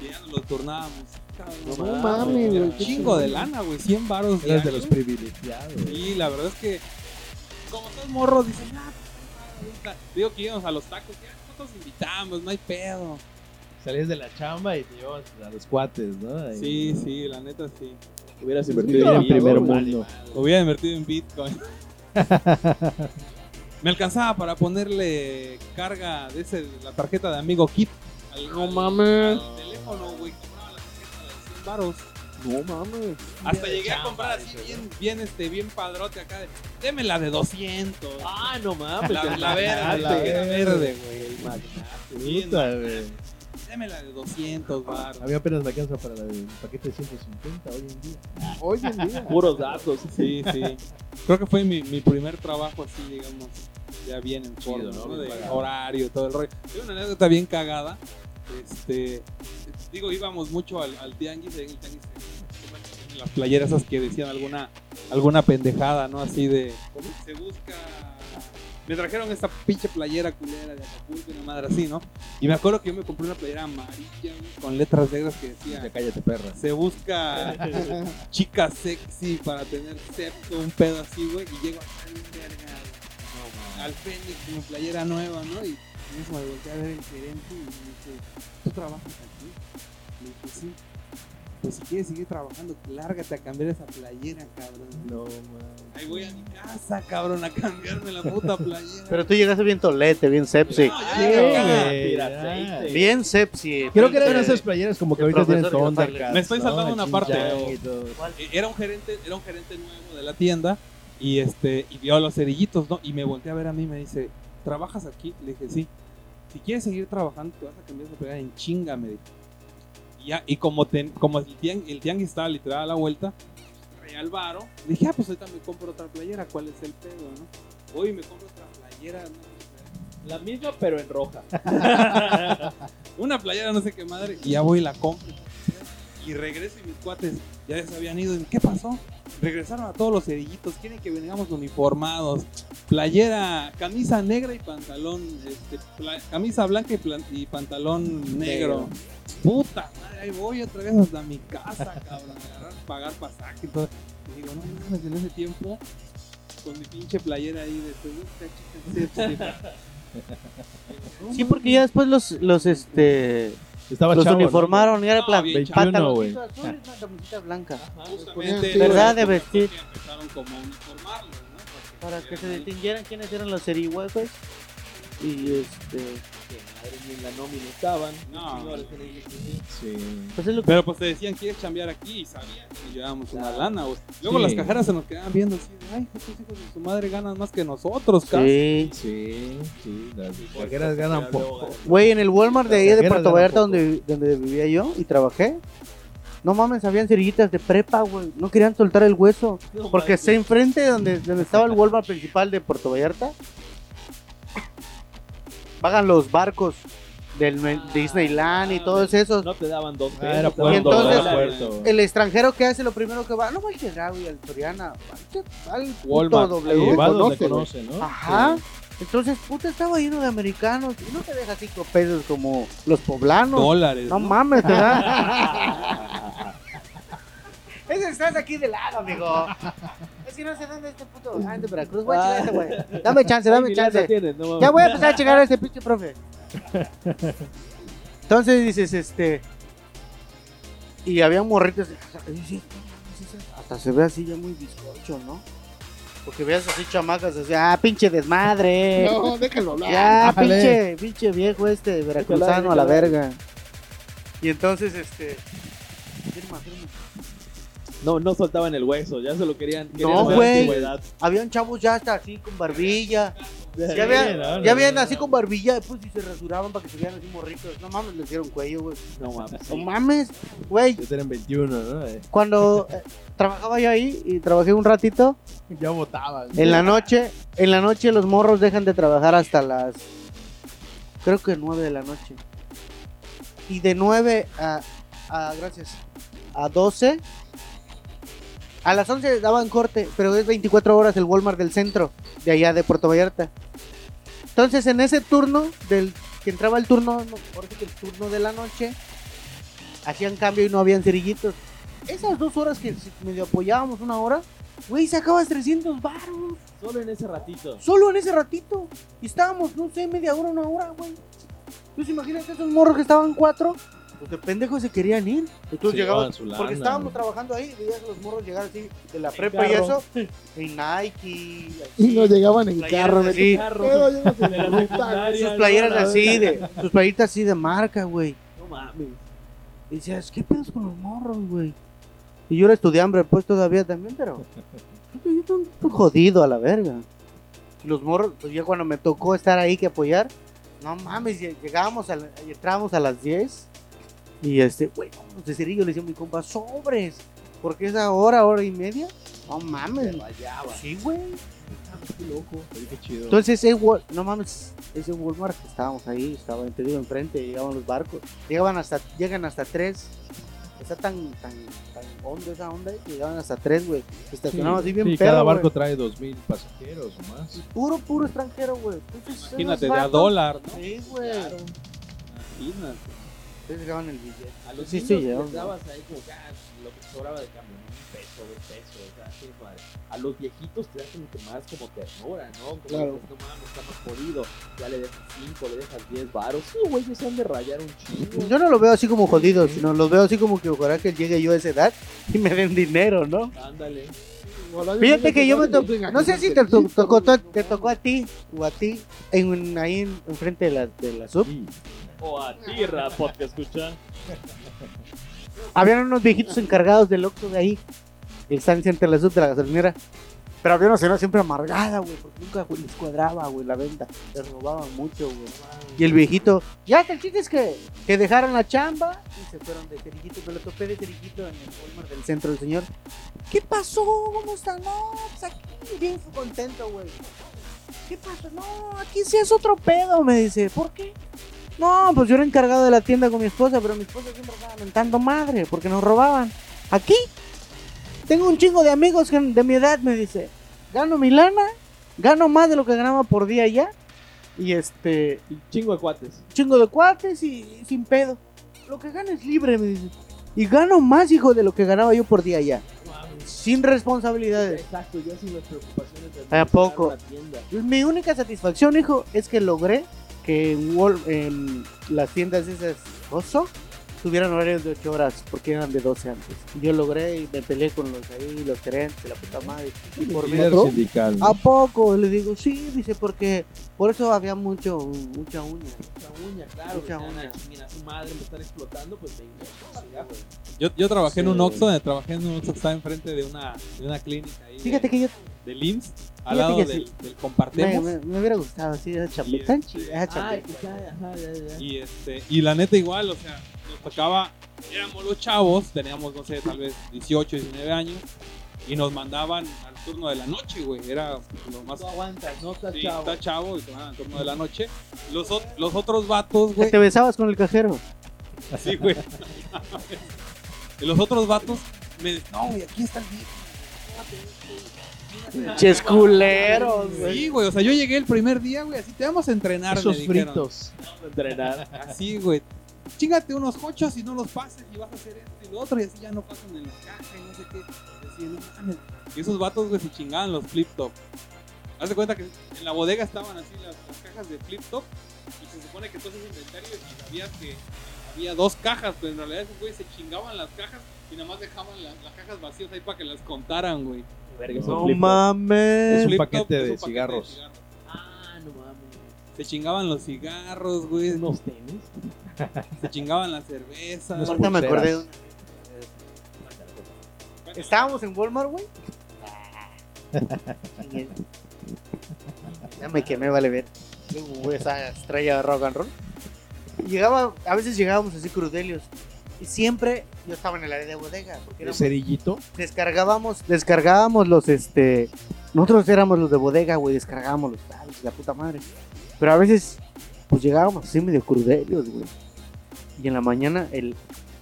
Y ya nos lo turnábamos. cabrón. No mames, güey, chingo de lana, güey, 100 varos Eras de los privilegiados. Sí, la verdad es que como todos morros dicen, ah, pues, ahorita". digo que íbamos a los tacos, ya nosotros invitamos, no hay pedo. Salías de la chamba y te llevas a los cuates, ¿no? Sí, sí, la neta sí. Hubieras invertido en primer Bitcoin. mundo. Hubiera invertido en Bitcoin. Me alcanzaba para ponerle carga de ese, de la tarjeta de amigo Kit. Al, No mames. al teléfono, güey. Compraba la tarjeta de 100 varos. No mames. Hasta llegué a comprar así bien, bien, este, bien padrote acá. De, Deme la de 200. Ah, no mames. la, verde, la verde, güey. El magnate. Puta, güey. Deme la de 200 baros. A mí apenas me alcanza para el paquete de 150 hoy en día. Hoy en día. Puros datos. Sí, sí. Creo que fue mi, mi primer trabajo así, digamos, ya bien en forma, Chido, ¿no? De pagado. horario, todo el rollo. Tengo una anécdota bien cagada. Este, digo, íbamos mucho al, al tianguis, en el tianguis las playeras esas que decían alguna alguna pendejada, ¿no? Así de se busca me trajeron esta pinche playera culera de Acapulco y una madre así, ¿no? Y me acuerdo que yo me compré una playera amarilla con letras negras que decía Ya cállate, perra. se busca chica sexy para tener septo, un pedo así, güey, y llego bien verga al Fénix con mi playera nueva, ¿no? Y eso me volteé a ver el gerente y me dice, ¿tú trabajas aquí? Le dije, sí. pues si quieres seguir trabajando, lárgate a cambiar esa playera, cabrón. No, man. Ahí voy a mi casa, cabrón, a cambiarme la puta playera. Pero tú llegaste bien tolete, bien sepsi. No, aceite. Bien sepsi. Creo que eran esas playeras como que ahorita tienen Thundercats. Me estoy ¿no? saltando una parte. Eh, Era un gerente, era un gerente nuevo de la tienda y este y vio a los cerillitos, ¿no? Y me volteé a ver a mí y me dice, ¿trabajas aquí? Le dije, sí. Si quieres seguir trabajando, te vas a cambiar esa playera en chinga, me dijo. Y, ya, y como, ten- como el, tiang- el tianguis estaba literal a la vuelta, el varo. Dije, ah, pues ahorita me compro otra playera, ¿cuál es el pedo, no? Voy y me compro otra playera, no, La misma, pero en roja. una playera, no sé qué madre, y ya voy y la compro. Y regreso y mis cuates ya se habían ido. Y, ¿Qué pasó? Regresaron a todos los cerillitos, quieren que vengamos uniformados. Playera, camisa negra y pantalón, este, camisa blanca y, pantalón negro. Puta madre, ahí voy otra vez hasta mi casa, cabrón. Pagar pasaje y todo. Y digo, no mames, en ese tiempo, con mi pinche playera ahí de sí, porque ya después los, los este, Estaba los chavo, ¿no? uniformaron y era No, plan, bien chavo. 21, güey. pantaloncito azul y una camiseta blanca. Justamente, ¿Verdad? De vestir. Empezaron como a uniformarlos, ¿no? Porque Para que se distinguieran quiénes eran los serihuecos. Y este, madre, ni en la nómina estaban. No. Señores, en el- Sí. pues es lo que Pero pues te decían, ¿quieres chambear aquí? Y sabían que llevábamos una lana. Luego Sí. las cajeras se nos quedaban viendo así, de, ay, estos hijos de su madre ganan más que nosotros, casi. Sí. Sí, sí, las cajeras ganan poco. Güey, en el Walmart de ahí de Puerto Vallarta donde, donde vivía yo y trabajé. No mames, habían cerillitas de prepa, güey. No querían soltar el hueso. No Porque se enfrente donde, donde estaba el Walmart principal de Puerto Vallarta. Pagan los barcos del me- Disneyland y todos esos. No te daban dos Ah, pesos. Y entonces- era puerto. El extranjero que hace lo primero que va, no va al Chedraui, al Soriana, va al Walmart. W. Va donde conoce, güey. conoce, ¿no? Ajá. Entonces, puta, estaba lleno de americanos y no te deja cinco pesos como los poblanos. Dólares. No ¿no? mames, ¿verdad? es que estás aquí de lado, amigo. Es que no sé dónde es este puto. Ah, de Veracruz. Voy a checar a este güey. Dame chance, dame Ay, chance. tienes, no mames. Ya voy a empezar a checar a este pinche profe. Entonces dices, este. Y había morritos. Hasta se ve así ya muy bizcocho, ¿no? Porque veas así chamacas así, ah, pinche desmadre. No, déjalo hablar. Ya, pinche, pinche viejo este, veracruzano a la verga. Y entonces, este. No, no soltaban el hueso, ya se lo querían. querían No, güey. Habían chavos ya hasta así con barbilla. Ya habían, no, no, ya habían no. así con barbilla, pues y se rasuraban para que se vieran así morritos. No mames, les dieron cuello, güey. No mames. No mames, güey. Ya eran 21, ¿no? Eh, Cuando eh, trabajaba yo ahí y trabajé un ratito, Ya votaban. en la noche, en la noche los morros dejan de trabajar hasta las, creo que 9 de la noche. Y de 9 a, a gracias, a 12, a las 11 daban corte, pero es 24 horas el Walmart del centro, de allá de Puerto Vallarta. Entonces en ese turno, del que entraba el turno, no, ahora sí que el turno de la noche, hacían cambio y no habían cerillitos. Esas dos horas que medio apoyábamos una hora, güey, sacabas 300 baros. Solo en ese ratito. Solo en ese ratito. Y estábamos, no sé, media hora, una hora, güey. Entonces imagínate esos morros que estaban cuatro, pues de pendejos se querían ir. Entonces Sí, llegaban, porque estábamos trabajando ahí, veías los morros llegar así de la prepa y eso, en Nike, Y así, no llegaban en carro. así, secundaria, sus playeras no, así, de, sus playitas así de marca, güey. No mames. Y decías, ¿qué pedos con los morros, güey? Y yo era estudiante, pues todavía también, pero. Yo estoy un jodido a la verga. Y los morros, pues ya cuando me tocó estar ahí que apoyar, no mames, lle- llegábamos, a la- entrábamos a las 10. Y este, güey, vámonos de cerillo, le decía a mi compa, sobres. Porque esa hora, hora y media, no mames. Sí, güey. Qué loco. Qué chido. Entonces, ese no mames, ese Walmart que estábamos ahí, estaba te digo, enfrente, llegaban los barcos, llegaban hasta, llegan hasta tres, está tan, tan, tan hondo esa onda que llegaban hasta tres, güey, estacionaban así bien Sí, pedo, cada barco trae 2000 pasajeros o más. puro, puro extranjero, güey. Imagínate, de a dólar, ¿no? Sí, güey. Imagínate. Entonces llegaban el billete. A los Sí, sí, sí, niños llegaban, les dabas ahí como que ah, lo que sobraba de cambio, ¿no? un peso, güey. peso, o sea. A los viejitos te da como que más como ternura, ¿no? Como Claro. que, no mames, está más jodido. Ya le dejas 5, le dejas 10 varos. Sí, güey, se han de rayar un chingo. Yo no lo veo así como jodido, sino los veo así como que ojalá que llegue yo a esa edad y me den dinero, ¿no? Ándale. Fíjate que yo me tocó. no sé si te to- tocó, te tocó a ti o a ti, en, ahí en, enfrente de la, de la sub. O a ti, Rapot, que escucha. Habían unos viejitos encargados del Oxxo de ahí, que están frente a la sub de la gasolinera. Pero había una señora siempre amargada, güey, porque nunca les cuadraba, güey, la venta. Les robaban mucho, güey. Y el viejito, ya, chiste es que, que dejaron la chamba y se fueron de cerillito. Me lo topé de cerillito en el Walmart del centro del señor. ¿Qué pasó? ¿Cómo está? No, pues aquí, bien contento, güey. ¿Qué pasó? No, aquí sí es otro pedo, me dice. ¿Por qué? No, pues yo era encargado de la tienda con mi esposa, pero mi esposa siempre estaba mentando madre porque nos robaban. Aquí tengo un chingo de amigos de mi edad, me dice. Gano mi lana, gano más de lo que ganaba por día ya. Y este, Y chingo de cuates. chingo de cuates y, y sin pedo. Lo que gano es libre, me dice. Y gano más, hijo, de lo que ganaba yo por día ya. Sin responsabilidades. Exacto, yo sin las preocupaciones de ¿A poco? tienda. Mi única satisfacción, hijo, es que logré que en, Wal- en las tiendas esas Oso tuvieran horarios de 8 horas, porque eran de 12 antes. Yo logré y me peleé con los ahí, los gerentes, la puta madre. Y por. ¿no? ¿A poco? Le digo, sí, dice, porque por eso había mucho, mucha uña. Mucha uña, claro. Mucha uña. uña. Chinguen a su madre, me están explotando, pues venga. Yo, yo trabajé en un Sí. Oxxo, donde trabajé en un Oxxo que estaba enfrente de una, de una clínica ahí Fíjate de, que yo del IMSS, al lado del, sí. del me, Compartemos. me- me hubiera gustado, sí, esa tan este-. Y, este, y la neta igual, o sea, nos tocaba, éramos los chavos, teníamos, no sé, tal vez 18, 19 años, y nos mandaban al turno de la noche, güey, era lo más... No aguantas, no estás Sí, chavo. está chavo y te mandan al turno de la noche. Los, los otros vatos, güey, ¿Te besabas con el cajero? así, güey. y los otros vatos me no, güey, aquí está el viejo. Ches culeros, güey. Sí, güey, o sea, yo llegué el primer día, güey, así te vamos a entrenar, Esos me fritos. Vamos a entrenar. Así, güey. Chingate unos cochos y no los pases y vas a hacer esto y lo otro y así ya no pasan en la caja y no sé qué. No mames. Y esos vatos, güey, se chingaban los flip top. Haz de cuenta que en la bodega estaban así las, las cajas de flip top y se supone que tú haces inventario y sabías que había dos cajas, pero en realidad esos güeyes se chingaban las cajas y nada más dejaban las, las cajas vacías ahí para que las contaran, güey. Verga, No mames. un Flip paquete es de un cigarros. Ah, no mames. Se chingaban los cigarros, güey. Unos tenis. Se chingaban las cervezas. Ahorita me acordé de. Estábamos en Walmart, güey. ya me quemé, vale ver. Yo, güey, esa estrella de rock and roll. Llegaba, a veces llegábamos así crudelios. Y siempre yo estaba en el área de bodega. Porque ¿De éramos- cerillito? descargábamos, descargábamos los, este, nosotros éramos los de bodega, güey, descargábamos los tales, la puta madre. Pero a veces, pues llegábamos así medio crudelios, güey. Y en la mañana, el,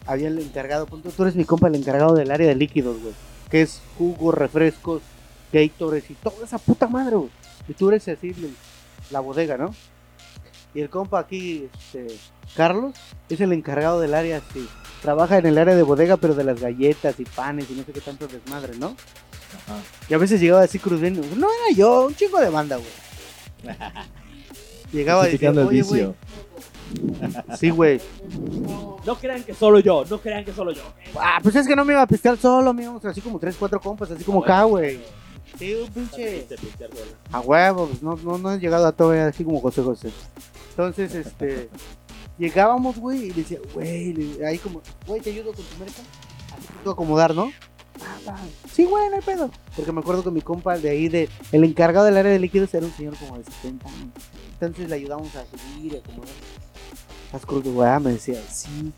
había el encargado, punto, tú eres mi compa, el encargado del área de líquidos, güey. Que es jugos, refrescos, Gators y toda esa puta madre, güey. Y tú eres así, la bodega, ¿no? Y el compa aquí, este, Carlos, es el encargado del área, sí. Trabaja en el área de bodega, pero de las galletas y panes y no sé qué tanto desmadre, ¿no? Ajá. Y a veces llegaba así crudeno. No era yo, un chingo de banda, güey. Llegaba y decía, Justificando el oye, güey. vicio. Sí, güey. No crean que solo yo, no crean que solo yo. Ah, pues es que no me iba a pistear solo, me íbamos así como tres, cuatro compas, así como acá, güey. Sí, un pinche. A huevo, pues no, no, no he llegado a todo así como José José. Entonces, este. Llegábamos, güey, y decía, güey, le- ahí como, güey, te ayudo con tu merca. Así a acomodar, ¿no? Ah, va. Sí, güey, no hay pedo. Porque me acuerdo que mi compa de ahí, de, el encargado del área de líquidos era un señor como de 70 años. Entonces le ayudamos a subir y acomodar. Estás crudo, güey, Ah, me decía, sí.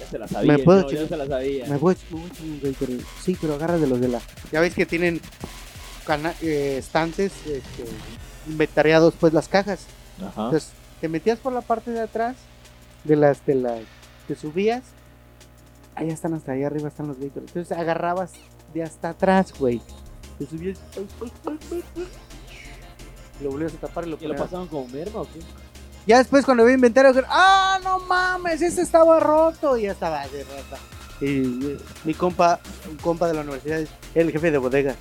Ya se la sabía, ¿Me puedo yo, ya se la sabía. Me voy, me voy a echar un güey, pero sí, pero agarra de los de la. Ya ves que tienen cana- eh, estantes este, inventariados, pues las cajas. Ajá. Entonces, te metías por la parte de atrás de las de las te subías. Ahí están hasta allá arriba están los vehículos. Entonces agarrabas de hasta atrás, güey. Te subías. Lo volvías a tapar y lo ¿Que lo pasaban como merma o qué? Ya después cuando vi inventario, ah, no mames, ese estaba roto. Y ya estaba de rata. Y mi compa, un compa de la universidad, es el jefe de bodega.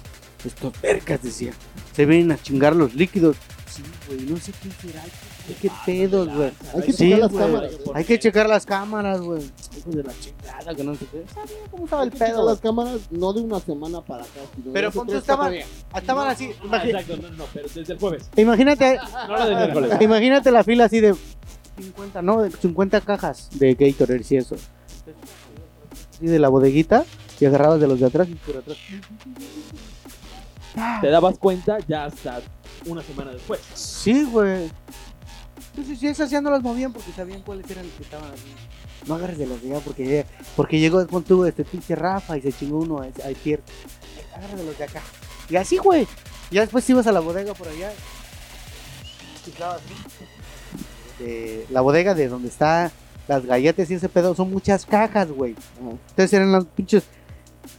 Estos vergas, decía. Se vienen a chingar los líquidos. Sí, güey, no sé qué será. ¿Qué, qué pedos, güey? Hay que Sí, checar las güey. cámaras. Hay que checar las cámaras, güey. Hijos de la chingada, que no sé qué. ¿Sabía cómo estaba el checar pedo? las cámaras no de una semana para acá. Sino Pero de hace pon tú, tres, estaban, estaban así. Ah, imagi- exacto, no, no, pero desde el jueves. imagínate, No la de miércoles. imagínate la fila así de 50, ¿no? De 50 cajas de Gatorade y eso. Así de la bodeguita y agarrabas de los de atrás y por atrás. Te dabas cuenta ya hasta una semana después. Sí, güey. Entonces, si esas ya no las movían porque sabían cuáles eran los que estaban así. No agarres de las de allá porque, porque llegó con tu este pinche Rafa y se chingó uno a, a. Agarra de los de acá. Y así, güey. Ya después ibas a la bodega por allá. así. De- la bodega de donde está las galletas y ese pedo son muchas cajas, güey. Entonces eran los pinches.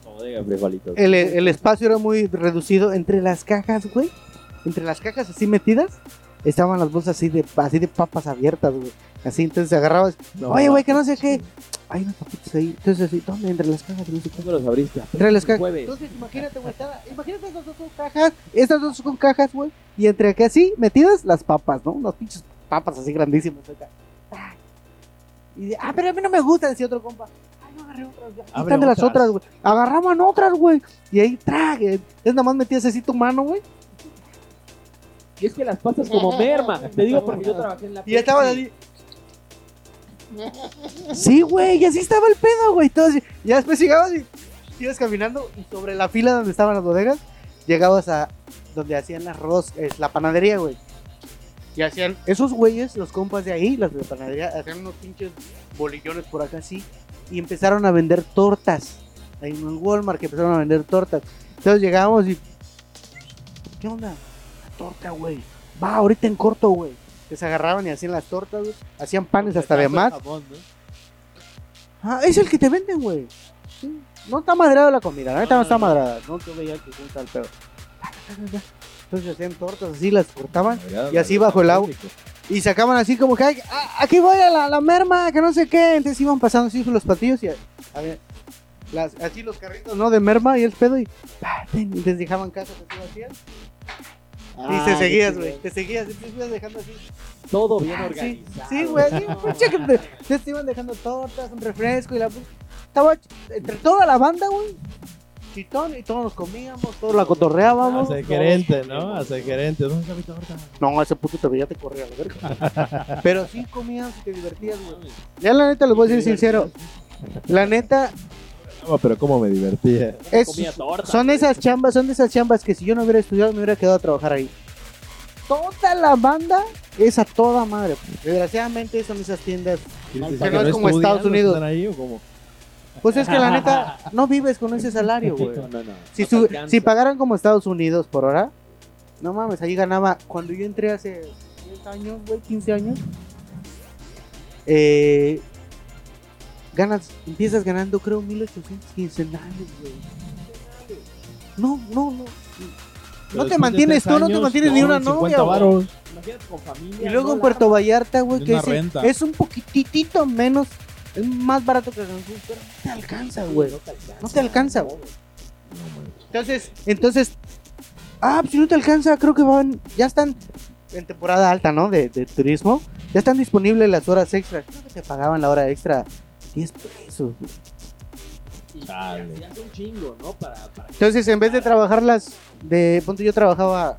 Bodega, frijolitos. El, el espacio era muy reducido entre las cajas, güey. Entre las cajas así metidas estaban las bolsas así de, así de papas abiertas, güey. Así, entonces agarrabas. Oye, güey, que no sé qué. Hay unas papitas ahí. Entonces así, ¿dónde? Entre las cajas, no sé qué. ¿Cuándo los abriste? Entre las cajas. Entonces, imagínate, güey, estaba- imagínate estas dos con cajas, estas dos con cajas, güey, y entre aquí así, metidas las papas, ¿no? Unas pinches papas así grandísimas acá. Y de, ah, pero a mí no me gusta, decía otro compa. Ay, no agarré otras, ya. Están de las otras. otras, güey. Agarraban otras, güey. Y ahí, trague. Es nada más metías así tu mano, güey. Y es que las pasas como merma. Te digo porque yo trabajé en la Y ya estaban así. Sí, güey, y así estaba el pedo, güey. Entonces, ya después llegabas y ibas caminando y sobre la fila donde estaban las bodegas, llegabas a donde hacían arroz, es la panadería, güey. Y hacían, esos güeyes, los compas de ahí, los de la panadería, hacían unos pinches bolillones por acá así. Y empezaron a vender tortas. Ahí en el Walmart que empezaron a vender tortas. Entonces llegábamos y. ¿Qué onda? Torta, güey. Va, ahorita en corto, güey. Que se agarraban y hacían las tortas, güey. Hacían panes hasta de más. Ah, es el que te venden, güey. Sí. No está madrada la comida, la neta no está madrada. No te veía que junta el pedo. Entonces hacían tortas así, las cortaban Y así bajo el agua. y sacaban así como que "Ay, a- aquí voy a la, la merma, que no sé qué. Entonces iban pasando así los patillos y a- a ver, las, así los carritos, ¿no? De merma y el pedo y, ah, ten, y les dejaban casas así vacías. Y Ah, te seguías, güey. Te seguías, te ibas dejando así. Todo bien Ah, sí, organizado. Sí, güey, que te, te iban dejando tortas, un refresco y la. Estaba entre toda la banda, güey. Chitón y todos nos comíamos, todos la cotorreábamos. El gerente, ¿no? El gerente. ¿Dónde está mi torta? No, ese puto te veía te corría a la verga. Pero sí comías y te divertías, güey. Ya la neta les voy a decir sincero. La neta, No, pero cómo me divertía. es, Comía torta. son esas chambas, son de esas chambas que si yo no hubiera estudiado me hubiera quedado a trabajar ahí. Toda la banda es a toda madre. Desgraciadamente son esas tiendas. ¿Quieres Que no es como estudian, Estados no Unidos. están ahí o cómo? Pues es que la neta no vives con ese salario, güey. No, no, no. Si, No te su- alcanza. si pagaran como Estados Unidos por hora, no mames, ahí ganaba. Cuando yo entré hace 10 años, güey, 15 años, eh, ganas, empiezas ganando, creo, 1800 quincenales, güey. No, no, no. Pero No te mantienes tú, no te mantienes ni una 50 novia, güey. varos. Con familia. Y luego no en Puerto la- Vallarta, güey, que es un poquitito menos, es más barato que Cancún, pero no te alcanza, güey. No te alcanza, güey. Entonces, entonces, ah, pues si no te alcanza, creo que van, ya están en temporada alta, ¿no? De, de turismo, ya están disponibles las horas extras. Creo que te pagaban la hora extra 10 pesos, güey. Y Chale. ya es un chingo, ¿no? Para, para Entonces, en vez de trabajarlas de, ponte yo trabajaba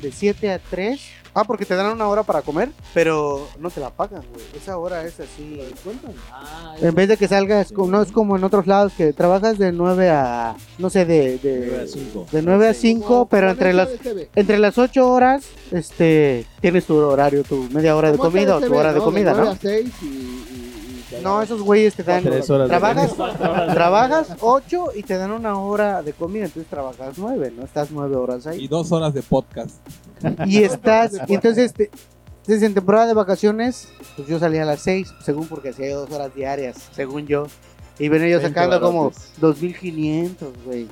de 7 a 3. Ah, porque te dan una hora para comer, pero no te la pagan, güey. Esa hora es así. Ah, En vez de que salgas, como- no es como en otros lados que trabajas de 9 a, no sé, de, de, Nueve a cinco. de 9 a 5, pero entre las, entre las 8 horas, este, tienes tu horario, tu media hora de comida o tu hora de comida, ¿no? a 6 y, No, esos güeyes te dan, Tres horas de trabajas, trabajas 8 y te dan una hora de comida, entonces trabajas 9, ¿no? Estás 9 horas ahí. Y dos horas de podcast. Y estás, y entonces, te- desde en temporada de vacaciones, pues yo salía a las 6, según porque hacía dos horas diarias, según yo. Y venía yo 20 sacando como barotes. 2500, güey.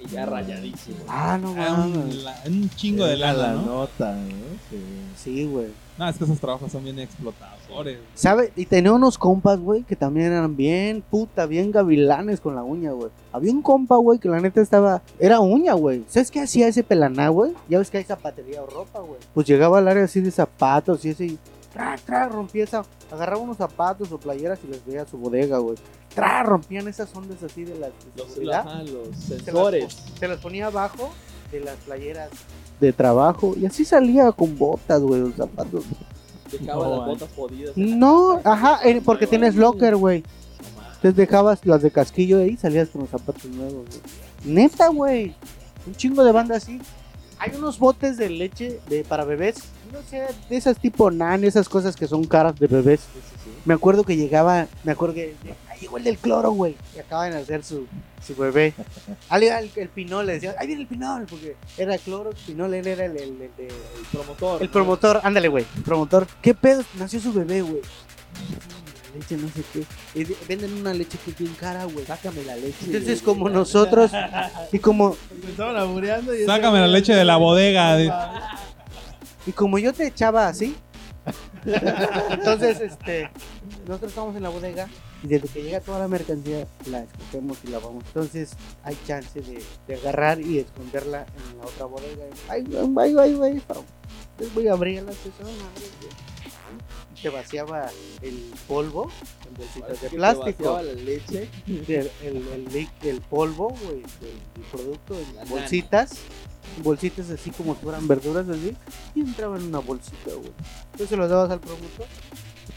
Y ya rayadísimo. Ah, no Ah, mames. un, la- un chingo de lana, la ¿no? nota, ¿no? Sí. Sí, güey. No, es que esos trabajos son bien explotadores. ¿Sabe? Y tenía unos compas, güey, que también eran bien puta, bien gavilanes con la uña, güey. Había un compa, güey, que la neta estaba. Era uña, güey. ¿Sabes qué hacía ese pelaná, güey? Ya ves que hay zapatería o ropa, güey. Pues llegaba al área así de zapatos y ese. Y tra, tra, rompía esa. Agarraba unos zapatos o playeras y les veía a su bodega, güey. Tra, rompían esas ondas así de las de Los, seguridad. ajá, los Se las, sensores. se las ponía abajo de las playeras de trabajo y así salía con botas, güey, los zapatos. Dejaba No, las man. botas jodidas. la No, casa. ajá, eh, porque tienes locker, güey. Entonces dejabas las de casquillo ahí y salías con los zapatos nuevos, güey. Neta, güey. Un chingo de banda así. Hay unos botes de leche de, para bebés. No sé, de esas tipo nan, esas cosas que son caras de bebés. Sí, sí, sí. Me acuerdo que llegaba, me acuerdo que ahí llegó el del cloro, güey. Y acaban de hacer su, su bebé. Ahí el, el pinol, le decía, ahí viene el pinol, porque era cloro, pinol, él era el, el, El promotor. el promotor, ándale, güey. Promotor. ¿Qué pedo? Nació su bebé, güey. La leche, no sé qué. De- venden una leche que es bien cara, güey. Sácame la leche. Entonces, como nosotros, y como, Me estaban abureando y Sácame la leche de la bodega. de- y como yo te echaba así, entonces, este, nosotros estamos en la bodega y desde que llega toda la mercancía la escogemos y la vamos. Entonces, hay chance de, de agarrar y esconderla en la otra bodega. Ay, ay, ay, ay, Entonces voy a abrirla, madre, güey. Y te vaciaba el polvo en bolsitas de plástico. la leche. el, el, el, el polvo, güey, del, del producto en bolsitas, bolsitas así como si fueran verduras así, y entraba en una bolsita, güey. Entonces se los dabas al promotor.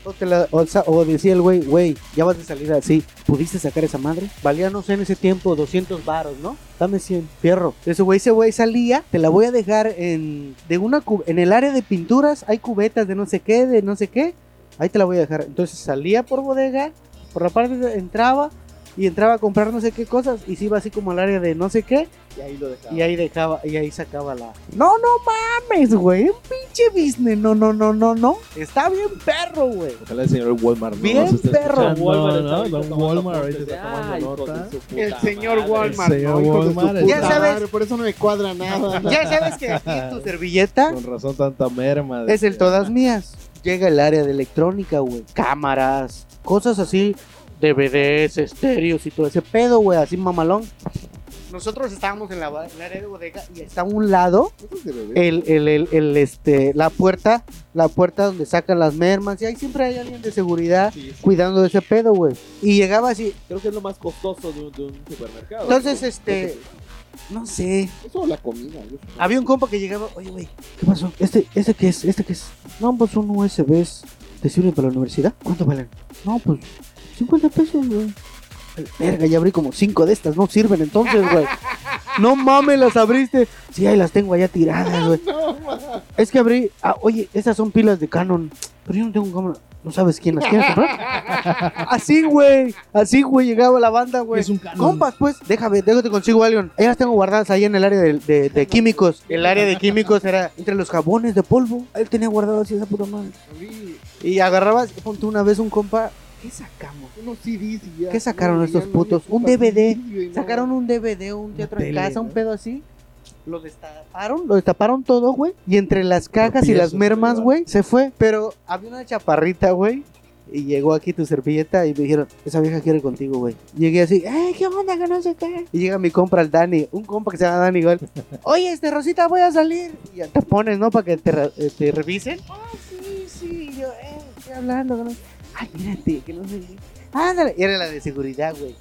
O, decía el güey, güey, ya vas de salida así, ¿pudiste sacar esa madre? Valía, no sé, en ese tiempo 200 varos, ¿no? Dame 100, fierro. Ese güey, ese güey salía, te la voy a dejar en, de una, en el área de pinturas, hay cubetas de no sé qué, de no sé qué, ahí te la voy a dejar. Entonces salía por bodega, por la parte de, entraba, y entraba a comprar no sé qué cosas, y se iba así como al área de no sé qué, Y ahí lo dejaba. y ahí dejaba, y ahí sacaba la. No, no mames, güey. Un pinche business. No, no, no, no, no. Está bien perro, güey. Ojalá el señor Walmart no Bien perro. ahorita tomando Walmart ahorita apuntes de, está tomando "Ay, hijos de nota. su puta El señor madre". Walmart, señor Ya sabes. madre, Por eso no me cuadra nada. Ya sabes que aquí tu servilleta Con razón tanta merma. es el todas mías. Llega el área de electrónica, güey. Cámaras, cosas así. DVDs, estéreos y todo ese pedo, güey. Así mamalón. Nosotros estábamos en la, en el área de bodega y está a un lado el, el, el, el, este, la puerta, la puerta donde sacan las mermas y ahí siempre hay alguien de seguridad Sí, sí. cuidando de ese pedo, güey. Y llegaba así, Creo que es lo más costoso de un, de un supermercado. Entonces, ¿no? este, no sé, Eso o la comida. yo había un compa que llegaba, oye, güey, ¿qué pasó? ¿Este, este qué es? ¿Este qué es? No, pues un USB, ¿te sirve para la universidad? ¿Cuánto valen? No, pues 50 pesos, güey. Verga, ya abrí como cinco de estas, no sirven entonces, güey. No mames, las abriste. Sí, ahí las tengo allá tiradas, güey. Es que abrí, ah, oye, estas son pilas de Canon, pero yo no tengo cámara. ¿No sabes quién las quiere comprar? Así, güey. Así, güey, llegaba la banda, güey. Es un canon. Compas, pues, déjame, déjate consigo algo. Ahí las tengo guardadas ahí en el área de, de- de químicos. El área de químicos era entre los jabones de polvo. Él tenía guardado así esa puta madre. Y agarrabas, ponte una vez un compa. ¿Qué sacamos? unos CDs y ya. ¿Qué sacaron No, estos no putos? Un DVD. No. Sacaron un DVD, un teatro en casa, un pedo así. Lo destaparon, lo destaparon todo, güey. Y entre las cajas y las mermas, güey, se fue. Pero había una chaparrita, güey. Y llegó aquí tu servilleta y me dijeron, esa vieja quiere contigo, güey. Llegué así, ¡eh, qué onda, que no sé qué! Y llega mi compra, el Dani, un compa que se llama Dani igual. Oye, este Rosita, voy a salir. Y ya te pones, ¿no? Para que te, eh, te revisen. Ah, sí, sí. Y yo, eh, estoy hablando. no- Ay, mírate, que no sé qué. Ándale. Y era la de seguridad, güey.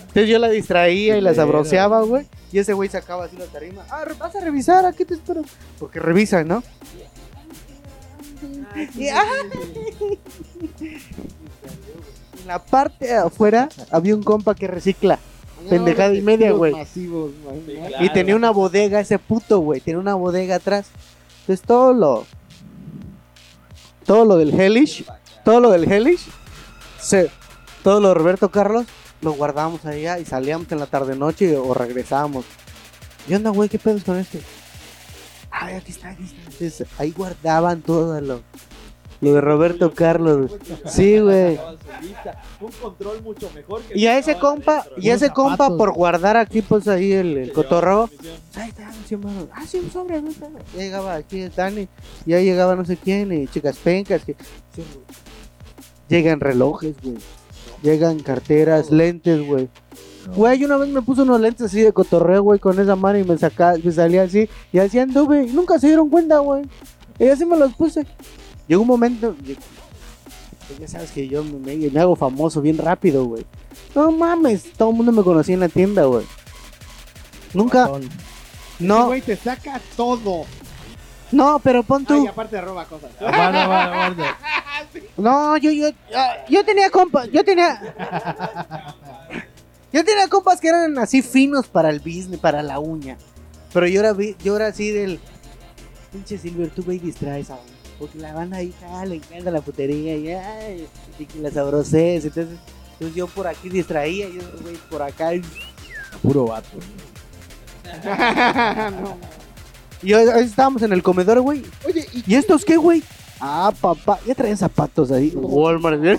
Entonces yo la distraía y la sabroseaba, güey. Y ese güey sacaba así la tarima. Ah, vas a revisar, aquí te espero. Porque revisan, ¿no? Y, ah, en la parte de afuera había un compa que recicla. Pendejada y media, güey. Y tenía una bodega ese puto, güey. Tenía una bodega atrás. Entonces todo lo. Todo lo del Hellish. Todo lo del Hellish. Se, todo lo de Roberto Carlos. Lo guardábamos allá y salíamos en la tarde noche o regresábamos. ¿Y onda, güey? ¿Qué pedos con este? Ay, aquí está, aquí está. Entonces, ahí guardaban todo lo. Lo de Roberto Carlos. Sí, güey. Un control mucho mejor que Y a ese compa, y a ese compa zapatos. por guardar aquí pues ahí el, el comisión. Ahí está. Ah, sí, un sobre, un sobre. Ya llegaba aquí el Dani, ya llegaba no sé quién, y chicas pencas. Que... Llegan relojes, güey. Llegan carteras, lentes, güey. Güey, una vez me puse unos lentes así de cotorreo, güey, con esa mano y me saca, me salía así. Y así anduve, y nunca se dieron cuenta, güey. Y así me los puse. Llegó un momento, pues ya sabes que yo me, hago famoso bien rápido, güey. No mames, todo el mundo me conocía en la tienda, güey. Nunca, no, Güey, te saca todo. No, pero pon tú. Ay, aparte roba cosas. Aguanta, aguanta, aguanta. No, yo, yo, yo- tenía compas, yo tenía. Yo tenía compas que eran así finos para el business, para la uña. Pero yo era, vi- yo era así del. Pinche Silver, tú güey distraes a Porque la banda ahí ah, le encanta la putería y, ay, y que la. Entonces, entonces yo por aquí distraía, yo güey por acá. y- Puro vato. no. Y hoy estábamos en el comedor, güey. Oye, ¿y ¿Y estos qué, güey? Ah, papá, ya traen zapatos ahí. Walmart, ¿eh?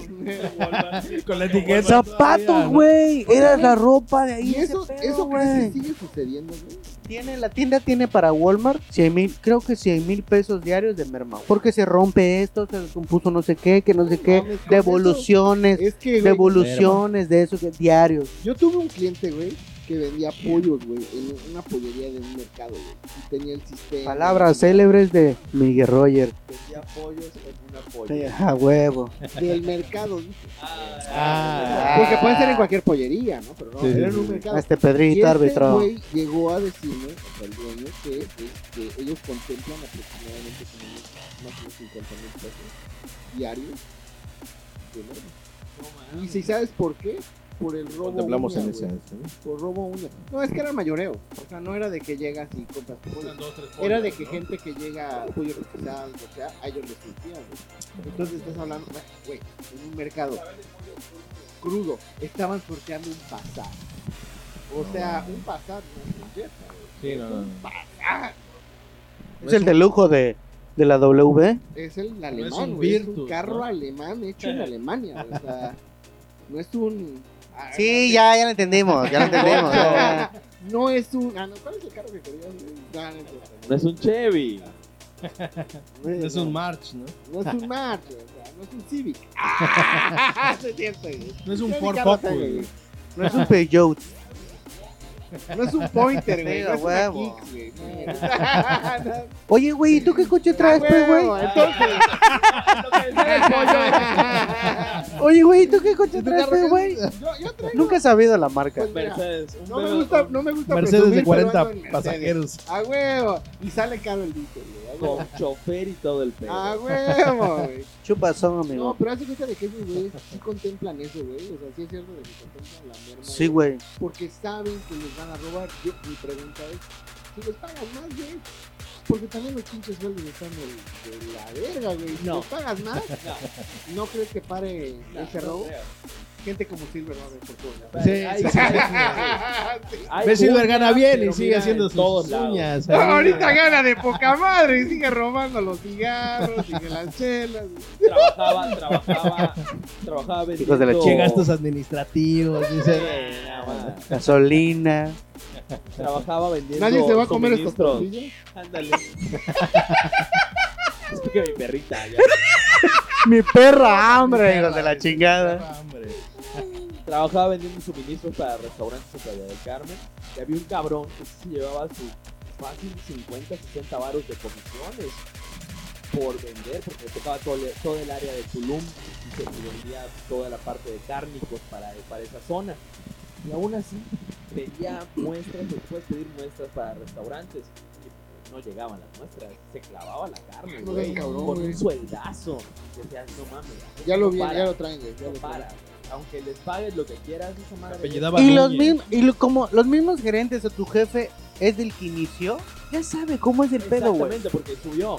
Con la etiqueta. Zapatos, güey. Era la ropa de ahí. ¿Y ese eso, pedo, eso güey. crees que sigue sucediendo, güey? Tiene, la tienda tiene para Walmart 100 mil, creo que 100 mil pesos diarios de merma. Porque se rompe esto, se descompuso no sé qué, que no sé qué. Devoluciones, Es que, güey, devoluciones de eso, que diarios. yo tuve un cliente, güey, que vendía pollos, güey, en una pollería de un mercado, güey. Y tenía el sistema. Palabras célebres de Miguel Roger. Vendía pollos en una polla. A huevo. Del mercado, dice. Ah, Porque puede ser en cualquier pollería, ¿no? Pero no, Sí, era en un mercado. Este Y Pedrito este árbitro. güey llegó a decirme, o sea, el dueño, que este, ellos contemplan aproximadamente como unos más o menos 50 mil pesos diarios de merma. Y si sabes por qué, por el robo Contemplamos en ese. ¿no? Por robo uña. No, es que era mayoreo. O sea, no era de que llegas y compras. Era de que gente que llega, pollo o sea, a ellos les surtían. Entonces estás hablando, güey, en un mercado crudo, estaban sorteando un pasar. O sea, un pasar, no es un güey. Sí, no, no, no. Es el de lujo de, de la W. Es el alemán, un güey. Es un carro ¿no? alemán hecho en Alemania. O sea, no es un. Ah, Sí, ya, ya lo entendimos, ya lo entendimos. ya. No es un. Ah, no, ¿cuál es el carro que querías, no, no, No es un Chevy. no, Es un March, ¿no? No es un March, o sea, no es un Civic. Ah, no es cierto, güey. No es un Ford Focus. No es un Peugeot. No es un Pointer, güey. No a es una güey. No. Oye, güey, ¿y tú qué coche traes, Ah, pues, güey? Entonces. Oye, güey, ¿y tú qué coche traes, pues, güey? Yo, yo traigo. Nunca he sabido la marca. Pues mira, Mercedes. No me gusta, no me gusta Mercedes presumir, de pero 40 ando en Mercedes. pasajeros. A huevo. Y sale caro el diésel, güey. Con chofer y todo el pedo. A huevo, güey. Chupazón, No, amigo. pero hace cuenta de que esos güeyes sí contemplan eso, güey. O sea, sí es cierto de que contemplan la merma. Sí, güey. Porque saben que les van a robar. Yo, mi pregunta es, si les pagas más, güey. Porque también los pinches sueldos están de, de la verga, güey. Si No. les pagas más, No, ¿no crees que pare no, ese no robo? creo. Gente como Silver va a ver por. Sí, sí, sí. Ves Silver gana bien y sigue haciendo en sus todos uñas. No, ahorita gana de poca madre y sigue robando los cigarros, sigue las chelas. Trabajaba, trabajaba, trabajaba. Hijos de la Che, gastos administrativos. Dice. Gasolina. Trabajaba vendiendo Nadie se va a comer estos tortillas. Ándale. es que mi perrita ya. Mi perra hambre, hijos de la chingada. Hombre. Trabajaba vendiendo suministros para restaurantes en Playa del Carmen. Y había un cabrón que se llevaba sus fácil 50, 60 varos de comisiones por vender, porque tocaba todo, el- todo el área de Tulum y se vendía toda la parte de cárnicos para, para esa zona. Y aún así pedía muestras, puedes pedir muestras para restaurantes. Y no llegaban las muestras, se clavaba la carne, No güey, seas cabrón, con güey. un sueldazo. Decías, no mames. Ya lo vi, para, ya lo traen, güey. Ya no lo traen. Aunque les pagues lo que quieras, esa madre. Y los, mismos, y lo- como los mismos gerentes o tu jefe es del que inició, ya sabe cómo es el pedo, güey. Exactamente, porque subió.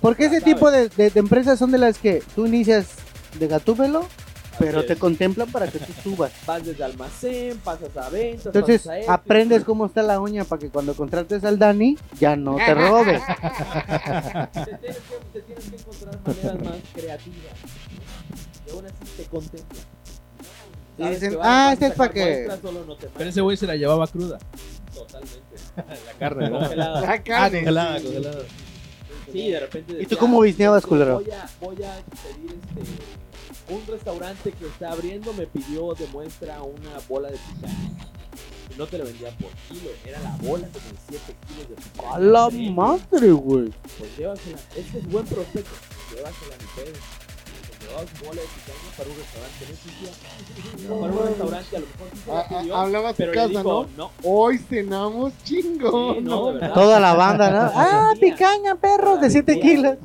Porque ese Ya sabe. tipo de, de- de empresas son de las que tú inicias de gatúbelo Pero te contemplan para que tú subas. Vas desde almacén, pasas a ventas, Entonces pasas a esto, aprendes cómo está la uña para que cuando contrates al Dani ya no te robes. Te tienes, que, te tienes que encontrar maneras más creativas. Y aún así te contemplan. Y dicen, ah, a este es sacar pa' que- no Pero ese güey se la llevaba cruda. Totalmente. La carne, ¿no? Congelada. La Ah, carne. congelada, congelada. Sí, de repente. ¿Y tú decía, cómo bisneabas, "Voy culero?" Voy a, voy a pedir este. Un restaurante que está abriendo me pidió de muestra una bola de picaña. No te lo vendía por kilo, era la bola como de 7 kilos de picaña. A la Sí, madre, güey. Pues llévasela. Este es buen prospecto. Llévasela ni pedo. Pues llevabas bola de picaña para un restaurante. No existía. Para un restaurante a lo mejor sí Ah, la ah, pidió. Hablaba Pero le casa, dijo, ¿no? no. Hoy cenamos chingo. Sí, no. Toda la banda, ¿no? Ah, picaña, perro, de 7 kilos.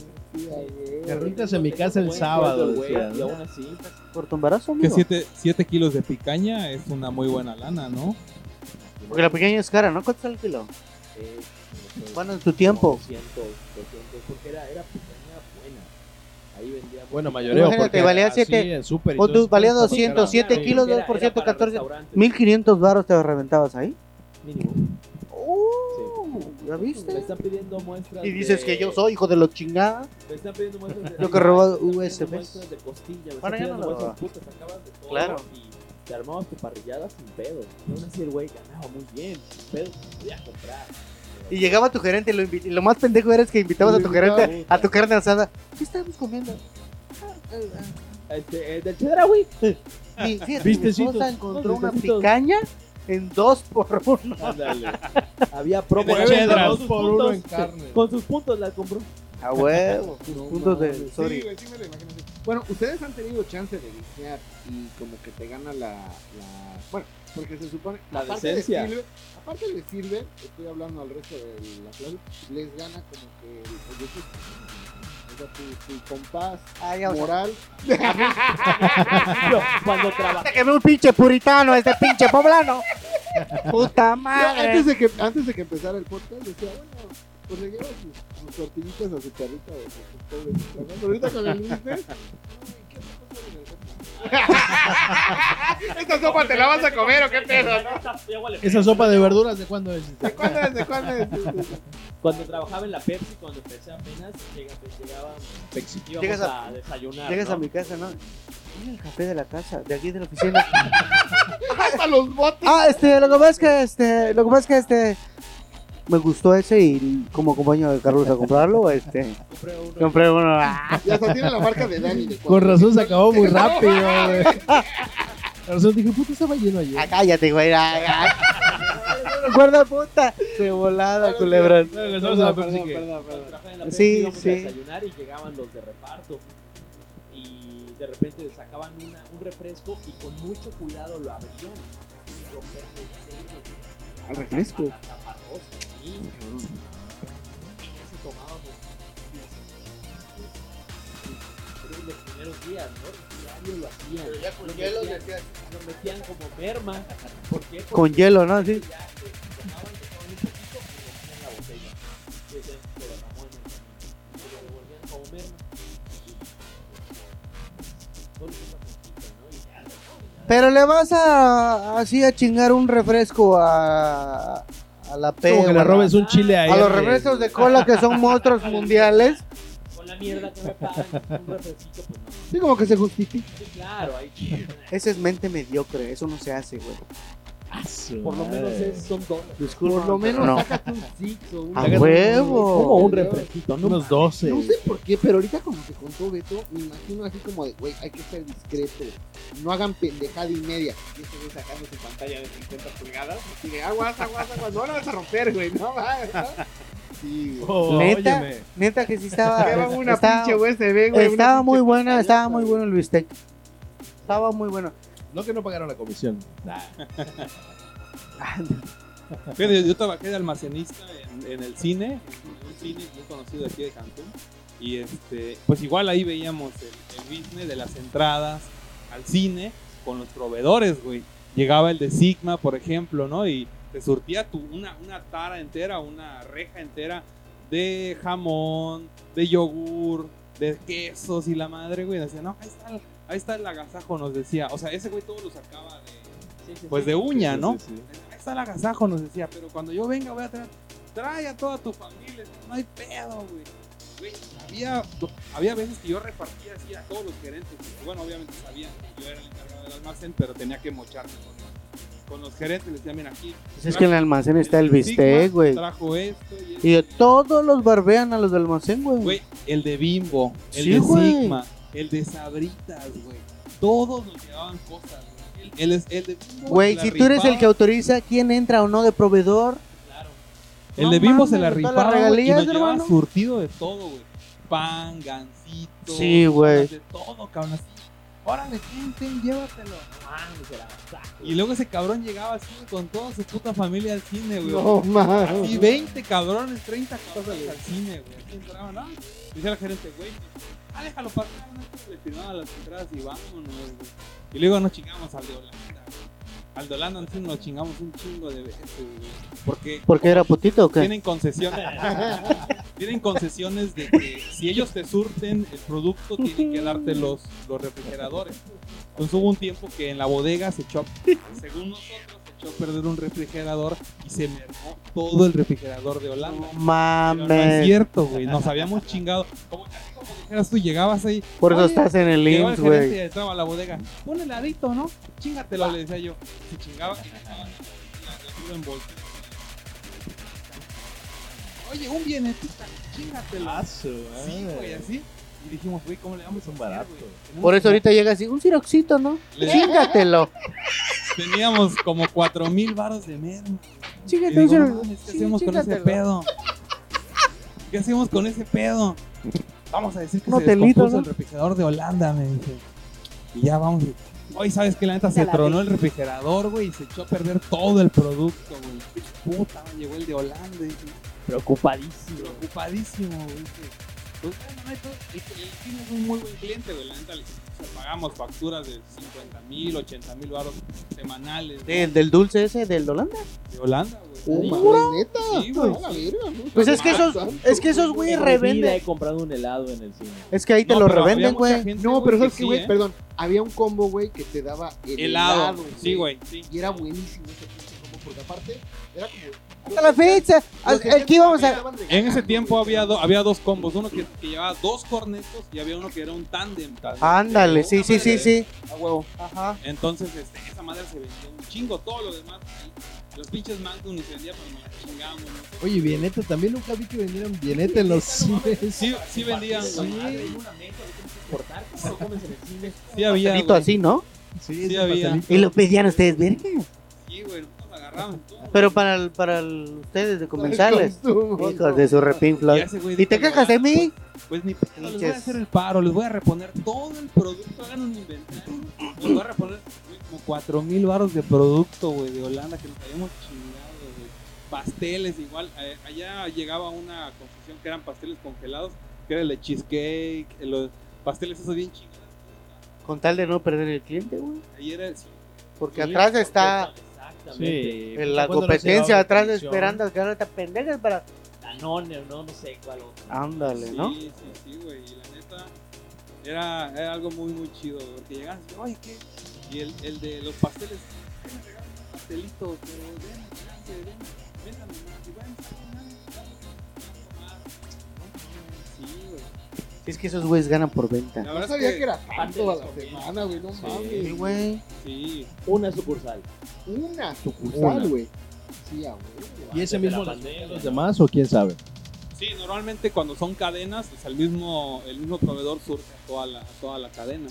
Carnitas en mi casa el sábado, decía, Y ¿no? aún así, Por tu embarazo, Que amigo. 7 kilos de picaña es una muy buena lana, ¿no? Porque la picaña es cara, ¿no? ¿Cuánto sale el kilo? eh, Bueno, en tu tiempo. 200, 200, porque era, era picaña. Bueno, mayoreo. Imagínate, valía así siete- en súper y o todo tú valía está 200, caro. siete Sí, kilos, era- dos por era para 114. restaurantes, 1500 baros te reventabas ahí. Mínimo. Uh, ¿Ya Me viste? están pidiendo muestras. Y dices de- que yo soy hijo de los chingadas. Me están pidiendo muestras de. Lo que robó me USBs. muestras de costilla. Me Bueno, ya no lo todo. Claro. Y te armabas tu parrillada sin pedo. Y aún así el güey ganaba muy bien. Sin pedo, podía comprar. Y llegaba tu gerente y lo, lo más pendejo era es que invitabas a tu gerente a tu carne asada. ¿Qué estábamos comiendo? Este, eh, del cheddar, güey. Mi, fíjate, mi esposa encontró una picaña en dos por uno. Ándale. Había promo. De con cheddar, sus por uno en carne. Con sus puntos la compró. A huevo. No puntos de. Sorry. Sí, güey, sí me lo imagino. Bueno, ustedes han tenido chance de viciar y como que te gana la, la- Bueno, porque se supone. La aparte decencia. Sirve, aparte le sirve, estoy hablando al resto de la clase, les gana como que el proyecto. O sea, tu, tu compás sea, moral. Cuando trabajé. que ve un pinche puritano, este pinche poblano. Puta madre. antes, de que, antes de que empezara el podcast decía, bueno, pues le sus, tortillitas a su carrita ¿no? Ahorita con el ¿Esta sopa te la vas a comer o qué pedo, no? ¿Esa sopa de verduras de cuándo es? ¿De cuándo es? ¿De cuándo es? Cuando trabajaba en la Pepsi, cuando empecé apenas, llega- llegaban. Íbamos Llegas a, a- desayunar. Llegas ¿no? a mi casa, ¿no? Mira el café de la casa, de aquí de la oficina. Hasta los botes. Ah, este, lo que pasa es que, este, lo que pasa es que, este, me gustó ese y como acompaño de Carlos a comprarlo, este, Compré uno. compré uno. Y hasta tiene la marca de Dani. De Con razón se acabó muy rápido, güey. Con razón dije, puta, estaba lleno ayer. ah, cállate, güey. Recuerda, puta. De volada, culebra. La Perdón, perdón, perdón. la Sí, sí. desayunar y llegaban los de reparto. Y de repente sacaban una, un refresco y con mucho cuidado lo abrían. Al refresco. Tapados, sí. Lo hacían. Lo metían- Lo metían como merma. ¿Por qué? Con hielo, ¿no? Sí. ya ya, ya. Pero le vas a, así a chingar un refresco a, a la P. Como que le a, robes un chile ahí. a los refrescos de cola que son monstruos mundiales. Con la mierda que me pagan, un refresquito, pues no. Sí, como que se justifica. Sí, claro, ahí. Ese es mente mediocre, eso no se hace, güey. Por lo menos es, son dos. Por lo menos No. sácate un six o un... A Sácate un- huevo. Como un refresquito, ¿no? Unos 12. No sé por qué, pero ahorita como te contó Beto, me imagino así como de, güey, hay que ser discreto. No hagan pendejada y media. Y ese güey sacando su pantalla de 50 pulgadas. Así de, aguas, aguas, aguas. No la vas a romper, güey. No ¿no? Sí, güey. Oh, Neta, óyeme. neta que sí estaba. Una estaba, pinche USB, güey. estaba muy buena, estaba muy bueno el bistec. Estaba muy bueno. No que no pagaron la comisión. Fíjate, yo trabajé de almacenista en, en el cine, en un cine muy conocido aquí de Cancún. Y este, pues igual ahí veíamos el, el business de las entradas al cine con los proveedores, güey. Llegaba el de Sigma, por ejemplo, ¿no? Y te surtía tu, una, una tara entera, una reja entera de jamón, de yogur, de quesos y la madre, güey. Decía, no, ahí está, ahí está el agasajo, nos decía. O sea, ese güey todo lo sacaba de, Sí, sí, pues sí. de uña, ¿no? Sí, sí, sí. Ahí está el agasajo, nos decía, pero cuando yo venga voy a traer, trae a toda tu familia, no hay pedo, güey. Güey, había, había veces que yo repartía así a todos los gerentes. Bueno, obviamente sabían que yo era el encargado del almacén, pero tenía que mocharme con, con los gerentes. Les decía, mira, aquí. Pues es que en el almacén está el bistec, Sigma güey. Trajo esto y todos los barbean a los del almacén, güey. Güey, el de Bimbo, el Sí, de güey. Sigma, el de Sabritas, güey. Todos nos llevaban cosas, güey. El, el, el de Bimbo Güey, si tú eres el rifaba. que autoriza quién entra o no de proveedor, El No de Bimbo se la todas las rifaba güey, y regalías, nos hermano. surtido de todo, güey. Pan, gansito. Sí, güey. De todo, cabrón. Así. Órale, ten, ten, llévatelo. Mames, era. Y luego ese cabrón llegaba así con toda su puta familia al cine, güey. No, Así mames. 20 cabrones, 30 cabrones al cine, güey. Así entraban, ¿no? Dice la gerente, güey, ah, déjalo pasar, ¿no? Le firmaban las entradas y vámonos. Y luego nos chingamos al de Holanda. güey. Al de Holanda sí nos chingamos un chingo de veces. Porque ¿porque era putito o qué? tienen concesiones. tienen concesiones de que si ellos te surten el producto, tienen que darte los, los refrigeradores. Entonces hubo un tiempo que en la bodega se echó, según nosotros, echó a perder un refrigerador y se mermó todo el refrigerador de Holanda. No Pero no es cierto, güey. Nos habíamos chingado. Como, así como dijeras tú, llegabas ahí. Por eso estás en el IMSS, güey. entraba a la bodega. Pon heladito, ¿no? Chingatelo, le decía yo. Se chingaba. envoltura. Oye, un bienetita, chingatelo. Ah, su Sí, güey, así. Y dijimos, güey, ¿cómo le vamos a? Tenemos Por eso ahorita llega así, un ciroxito, ¿no? Chingatelo. Teníamos como cuatro mil varos de merma. Chíngate digo, no ¿qué hacemos con ese pedo? ¿Qué hacemos con ese pedo? Vamos a decir que Un se descompuso ¿no? el refrigerador de Holanda, me dice. Y ya vamos. Hoy sabes que la neta se la tronó vi. el refrigerador, güey, y se echó a perder todo el producto, güey. Puta, llegó el de Holanda, dije, Preocupadísimo. preocupadísimo, güey. Pues bueno, no hay todo. Y el cine es un muy buen cliente, güey. La neta, pagamos facturas de 50 mil, 80 mil baros semanales. ¿no? ¿Del, del dulce ese del de Holanda? De Holanda, güey. Oh, neta. Sí, güey. Pues es que esos, es que esos güeyes En mi vida he revenden. comprado un helado en el cine. Es que ahí te No, lo revenden, güey. No, pero que ¿sabes sí, güey? ¿eh? Perdón, había un combo, güey, que te daba el helado. Helado. Sí, güey, sí. Y era buenísimo ese pinche combo, porque aparte era como... Hasta la fecha. Los que Aquí vamos a. En ese tiempo había, do- había dos combos, uno que, que llevaba dos cornetos y había uno que era un tándem. Ándale, sí, sí, sí, sí. A huevo. Ajá. Entonces, este, esa madre se vendió un chingo, todo lo demás. Los pinches Magnum se vendía, pero nos la chingamos. ¿no? Oye, Vieneta, también nunca vi que vendieran Vieneta en los cines. Sí, sí vendían, Sí. güey. Madre, hay una mesa, lo tienes que cortar. ¿Cómo lo comes en el? Sí había, así, ¿no? Sí, Sí había. Y lo pedían ustedes, verga. Pero para, el, para el- ustedes de comensales. Hijos de su repin Y Floyd. ese güey ¿Y dijo, te quejas de "Holanda, mí? Pues ni les voy a hacer el paro, les voy a reponer todo el producto, hagan un inventario. Les voy a reponer como 4 mil baros de producto, güey, de Holanda que nos habíamos chingado, güey. Pasteles igual, eh, allá llegaba una confección que eran pasteles congelados, que era el de cheesecake, los pasteles esos bien chingados. Con tal de no perder el cliente, güey. Ahí era el... Porque atrás está Exactamente. Sí. en la ¿Cuándo no se competencia, atrás esperando a que ahora te pendejas para. Danone, no, no sé cuál otro. Ándale, Sí, ¿no? sí, sí, güey, y la neta era, era algo muy, muy chido, porque llegaban y oye, ¿qué? Y el, el de los pasteles, "Ay, me regalan un pastelito, pero y vayan, saquen más, Es que esos güeyes ganan por venta. La No verdad sabía es que que, era tanto a la semana, güey, no Sí. Sí, mames. güey. sí, Una sucursal. Una sucursal, güey. Sí, a huevo. ¿Y ese mismo la los pandemia. los demás o quién sabe? sí, normalmente cuando son cadenas, pues el mismo, el mismo proveedor surge a toda la, a toda la cadena.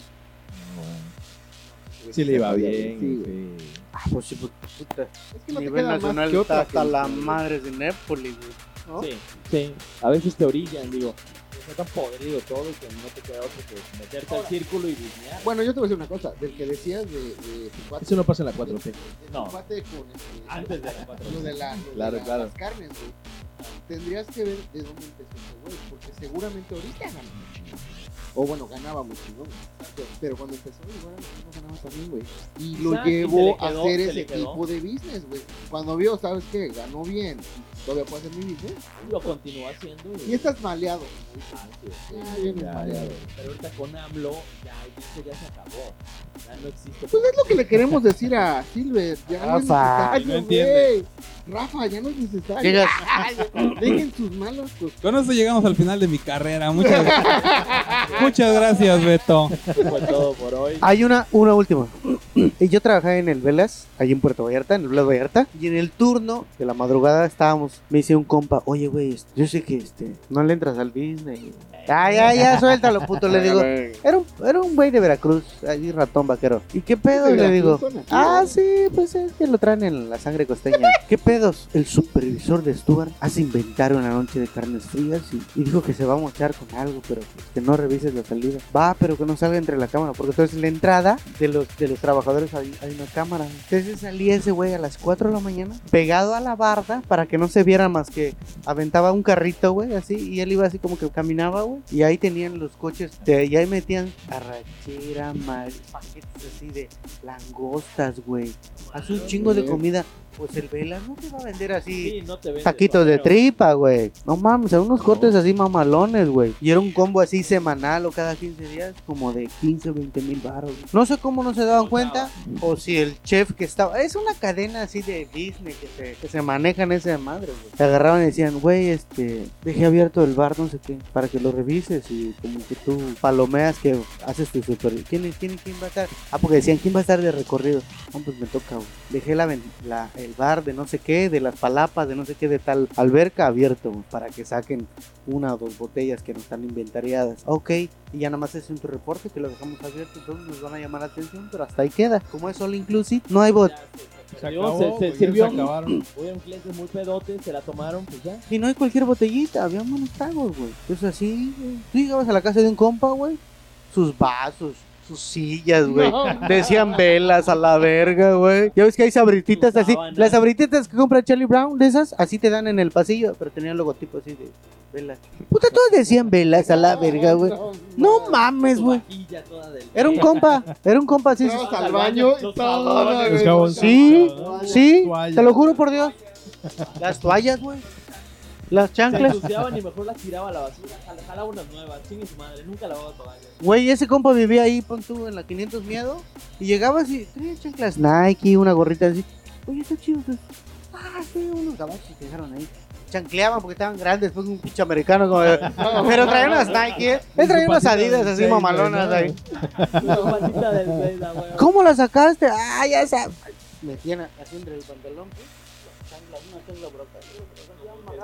Sí le iba Sí, bien. güey. sí. Ah, pues sí, pues, puta. Es que no nivel nacional está hasta que- la madre de Népolis, güey. ¿no? Sí, sí. A veces te orillan, digo. Está tan podrido todo que no te queda otro que meterte al círculo y bisnear. Bueno, yo te voy a decir una cosa. Del que decías de, de tu cuate. Eso no pasa en la 4T. de- de tu No. cuate con este, Antes de la cuatro. lo de, la, lo de Claro, la- claro. las carnes, güey. Tendrías que ver de dónde empezó ese güey. Porque seguramente ahorita gana mucho. O bueno, ganaba mucho, ¿no? Pero cuando empezó, igual no ganaba también, güey. Y lo Exacto, y llevó le a quedó, hacer se ese quedó. tipo de business, güey. Cuando vio, ¿sabes qué? Ganó bien. Todavía puede hacer mi business. Lo continúa haciendo. Y estás maleado. Ah, Ya Ya. Pero ahorita con AMLO, ya eso ya se acabó. Ya no existe. Pues es lo que le queremos decir a Silver. Ya no es Rafa. necesario, No güey. Rafa, ya no es necesario. Llegas, Dejen sus malos pues, Con eso llegamos al final de mi carrera. Muchas, muchas gracias, Beto. fue todo por hoy. Hay una, una última. Y Yo trabajé en el Velas, allí en Puerto Vallarta, en el Blas Vallarta. Y en el turno de la madrugada estábamos. Me dice un compa, oye, güey, yo sé que este, no le entras al business. Ah, ya, ya, suéltalo, puto. Le digo, era un, era un güey de Veracruz, allí ratón vaquero. ¿Y qué pedo? ¿De Y le digo, ah, sí, pues es que lo traen en la sangre costeña. ¿Qué pedos? El supervisor de Stuart hace inventar una noche de carnes frías y, y dijo que se va a mochar con algo, pero pues, que no revises la salida. Va, pero que no salga entre la cámara, porque entonces en la entrada de los, de los trabajadores hay, hay una cámara. Entonces salía ese güey a las 4 de la mañana, pegado a la barda, para que no se viera más que aventaba un carrito, güey, así, y él iba así como que caminaba, güey, y ahí tenían los coches, de, y ahí metían arrachera, mal, paquetes así de langostas, güey. Hace un chingo de comida. Pues el Vela no te va a vender así Sí, no te vendes, taquitos de tripa, güey. No mames, a unos cortes así mamalones, güey. Y era un combo así semanal o cada 15 días, como de 15 o 20 mil baros. No sé cómo no se daban cuenta, o si el chef que estaba. Es una cadena así de Disney que se, que se maneja en esa madre, güey. Se agarraban y decían, güey, este, dejé abierto el bar, no sé qué, para que lo revises y como que tú palomeas que haces tu super. ¿Quién, quién, quién va a estar? Ah, porque decían, ¿quién va a estar de recorrido? No, pues me toca, güey. Dejé la, la- el bar de no sé qué, de las palapas, de no sé qué, de tal alberca abierto, güey, para que saquen una o dos botellas que no están inventariadas. Ok, y ya nada más es tu reporte que lo dejamos abierto, entonces nos van a llamar la atención, pero hasta ahí queda. Como es all inclusive, no hay bot. Se- acabó, se, se sirvió. se acabaron. Hubieron clientes muy pedotes, se la tomaron, pues ya. Y no hay cualquier botellita, había buenos tragos, güey. Pues así, güey. Tú llegabas a la casa de un compa, güey, sus vasos, sus sillas, güey. Decían velas a la verga, güey. Ya ves que hay sabrititas así. Las sabrititas que compra Charlie Brown, de esas, así te dan en el pasillo, pero tenían logotipo así de velas. Puta, todos decían velas a la verga, güey. No mames, güey. Era un compa, era un compa así. Vamos al baño y todo. Sí, sí, te lo juro por Dios. Las toallas, güey. Las Se chanclas. ensuciaban y mejor las tiraba a la basura. Jala- Jalaba unas nuevas, chingue su madre, nunca lavaba toallas. Güey, ese compa vivía ahí, pon tú, en la 500 Miedo. Y llegaba así, traía chanclas Nike, una gorrita así. Oye, está chido. pues. Ah, sí, unos gabachos que dejaron ahí. Chancleaban porque estaban grandes, pues un pinche americano. Como Pero traían unas Nike, ¿eh? Él traía unas adidas así mamalonas ahí. La. ¿Cómo las sacaste? Ah, ya sabes. Metían así entre el pantalón, pues. Chancla, una chancla brota.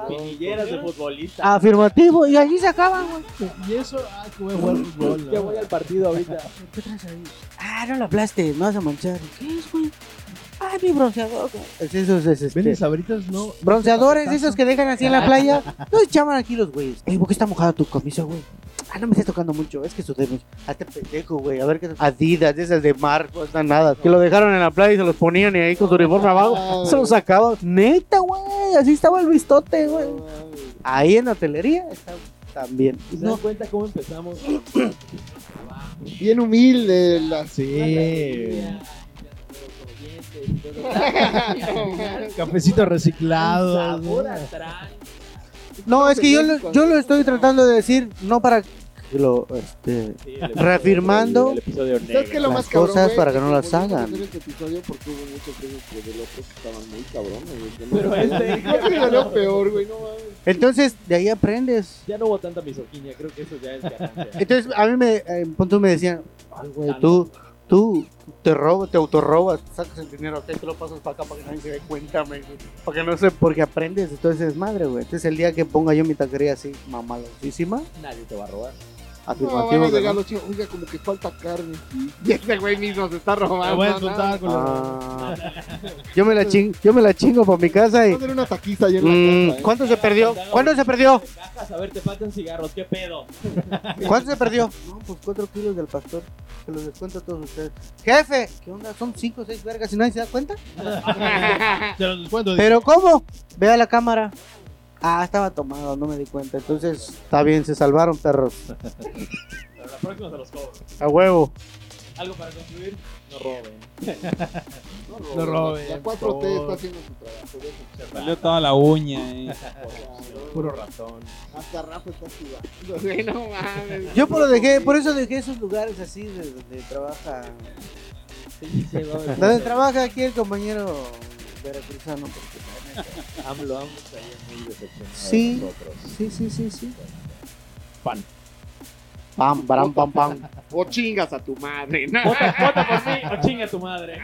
Espinilleras de futbolista. Afirmativo, y allí sacaban, güey. Y eso, ah, que voy a jugar fútbol. Que voy al partido ahorita. ¿Qué traes ahí? Ah, no lo aplaste, no vas a manchar. ¿Qué es, güey? Mi bronceador. güey. Es esos, es este. ¿Venden sabritas? No. Bronceadores, esos que dejan así en la playa. No echaban aquí los güeyes. Ey, ¿por qué está mojada tu camisa, güey? Ah, no me estés tocando mucho. Es que sudemos. Hazte pendejo, güey. A ver qué. Adidas, de esas de Marco, están nada. Que lo dejaron en la playa y se los ponían y ahí con su uniforme abajo. Se los sacaban. Neta, güey. Así estaba el vistote, güey. Ahí en la hotelería estaba también. ¿Se No, dan cuenta cómo empezamos? Bien humilde. La... Sí. Cafecito reciclado. Sabor atrás. no es que yo lo, yo lo estoy tratando de decir, no para que lo, este, Sí, el Reafirmando el episodio ¿Sabes es lo Las más cabrón, cosas güey? para que no las a hagan. este episodio porque hubo muchos que que estaban muy cabrones, güey. que Pero este- que peor, güey, no mames. Entonces, de ahí aprendes. Ya no hubo tanta misoginia, creo que eso ya es ganancia. Entonces, a mí me, eh, en punto me decían, ay, güey, tú, tú te robas, te autorrobas, sacas el dinero acá te lo pasas para acá para que nadie se dé cuenta. Para que no sé, porque aprendes, entonces es madre, güey. Entonces, el día que ponga yo mi taquería así, mamalosísima, Nadie te va a robar. Afirmativo, llegar no. los chicos, oiga, como que falta carne. Y ese güey mismo se está robando. Me voy a nada. juntar con los. Ah, yo me la ching, yo me la chingo para mi casa y, Va a hacer una taquiza allá en la mm, casa, ¿eh? ¿cuánto se perdió? ¿Cuánto se perdió? Cajas, a ver, te faltan cigarros, ¿qué pedo? ¿Cuánto se perdió? No, pues cuatro kilos del pastor. Se los descuento a todos ustedes. Jefe, ¿qué onda? Son cinco o seis vergas y nadie se da cuenta. Te los descuento. Pero ¿cómo? Ve a la cámara. Ah, estaba tomado, no me di cuenta. Entonces, está bien, se salvaron, perros. La próxima se los cobro. A huevo. ¿Algo para concluir? No roben. No No roben, La por 4T favor. está haciendo su trabajo. Salió toda la uña. eh. Puro ratón. Hasta Rafa está güey, No mames. Yo por, lo dejé, por eso dejé esos lugares así de donde trabaja. Donde trabaja aquí el compañero veracruzano. Porque, AMLO, AMLO muy decepcionado Sí. sí, sí, sí, sí. Pan. Pam, param, pam, pam. O chingas a tu madre. Vota, vota por mí o chinga tu madre.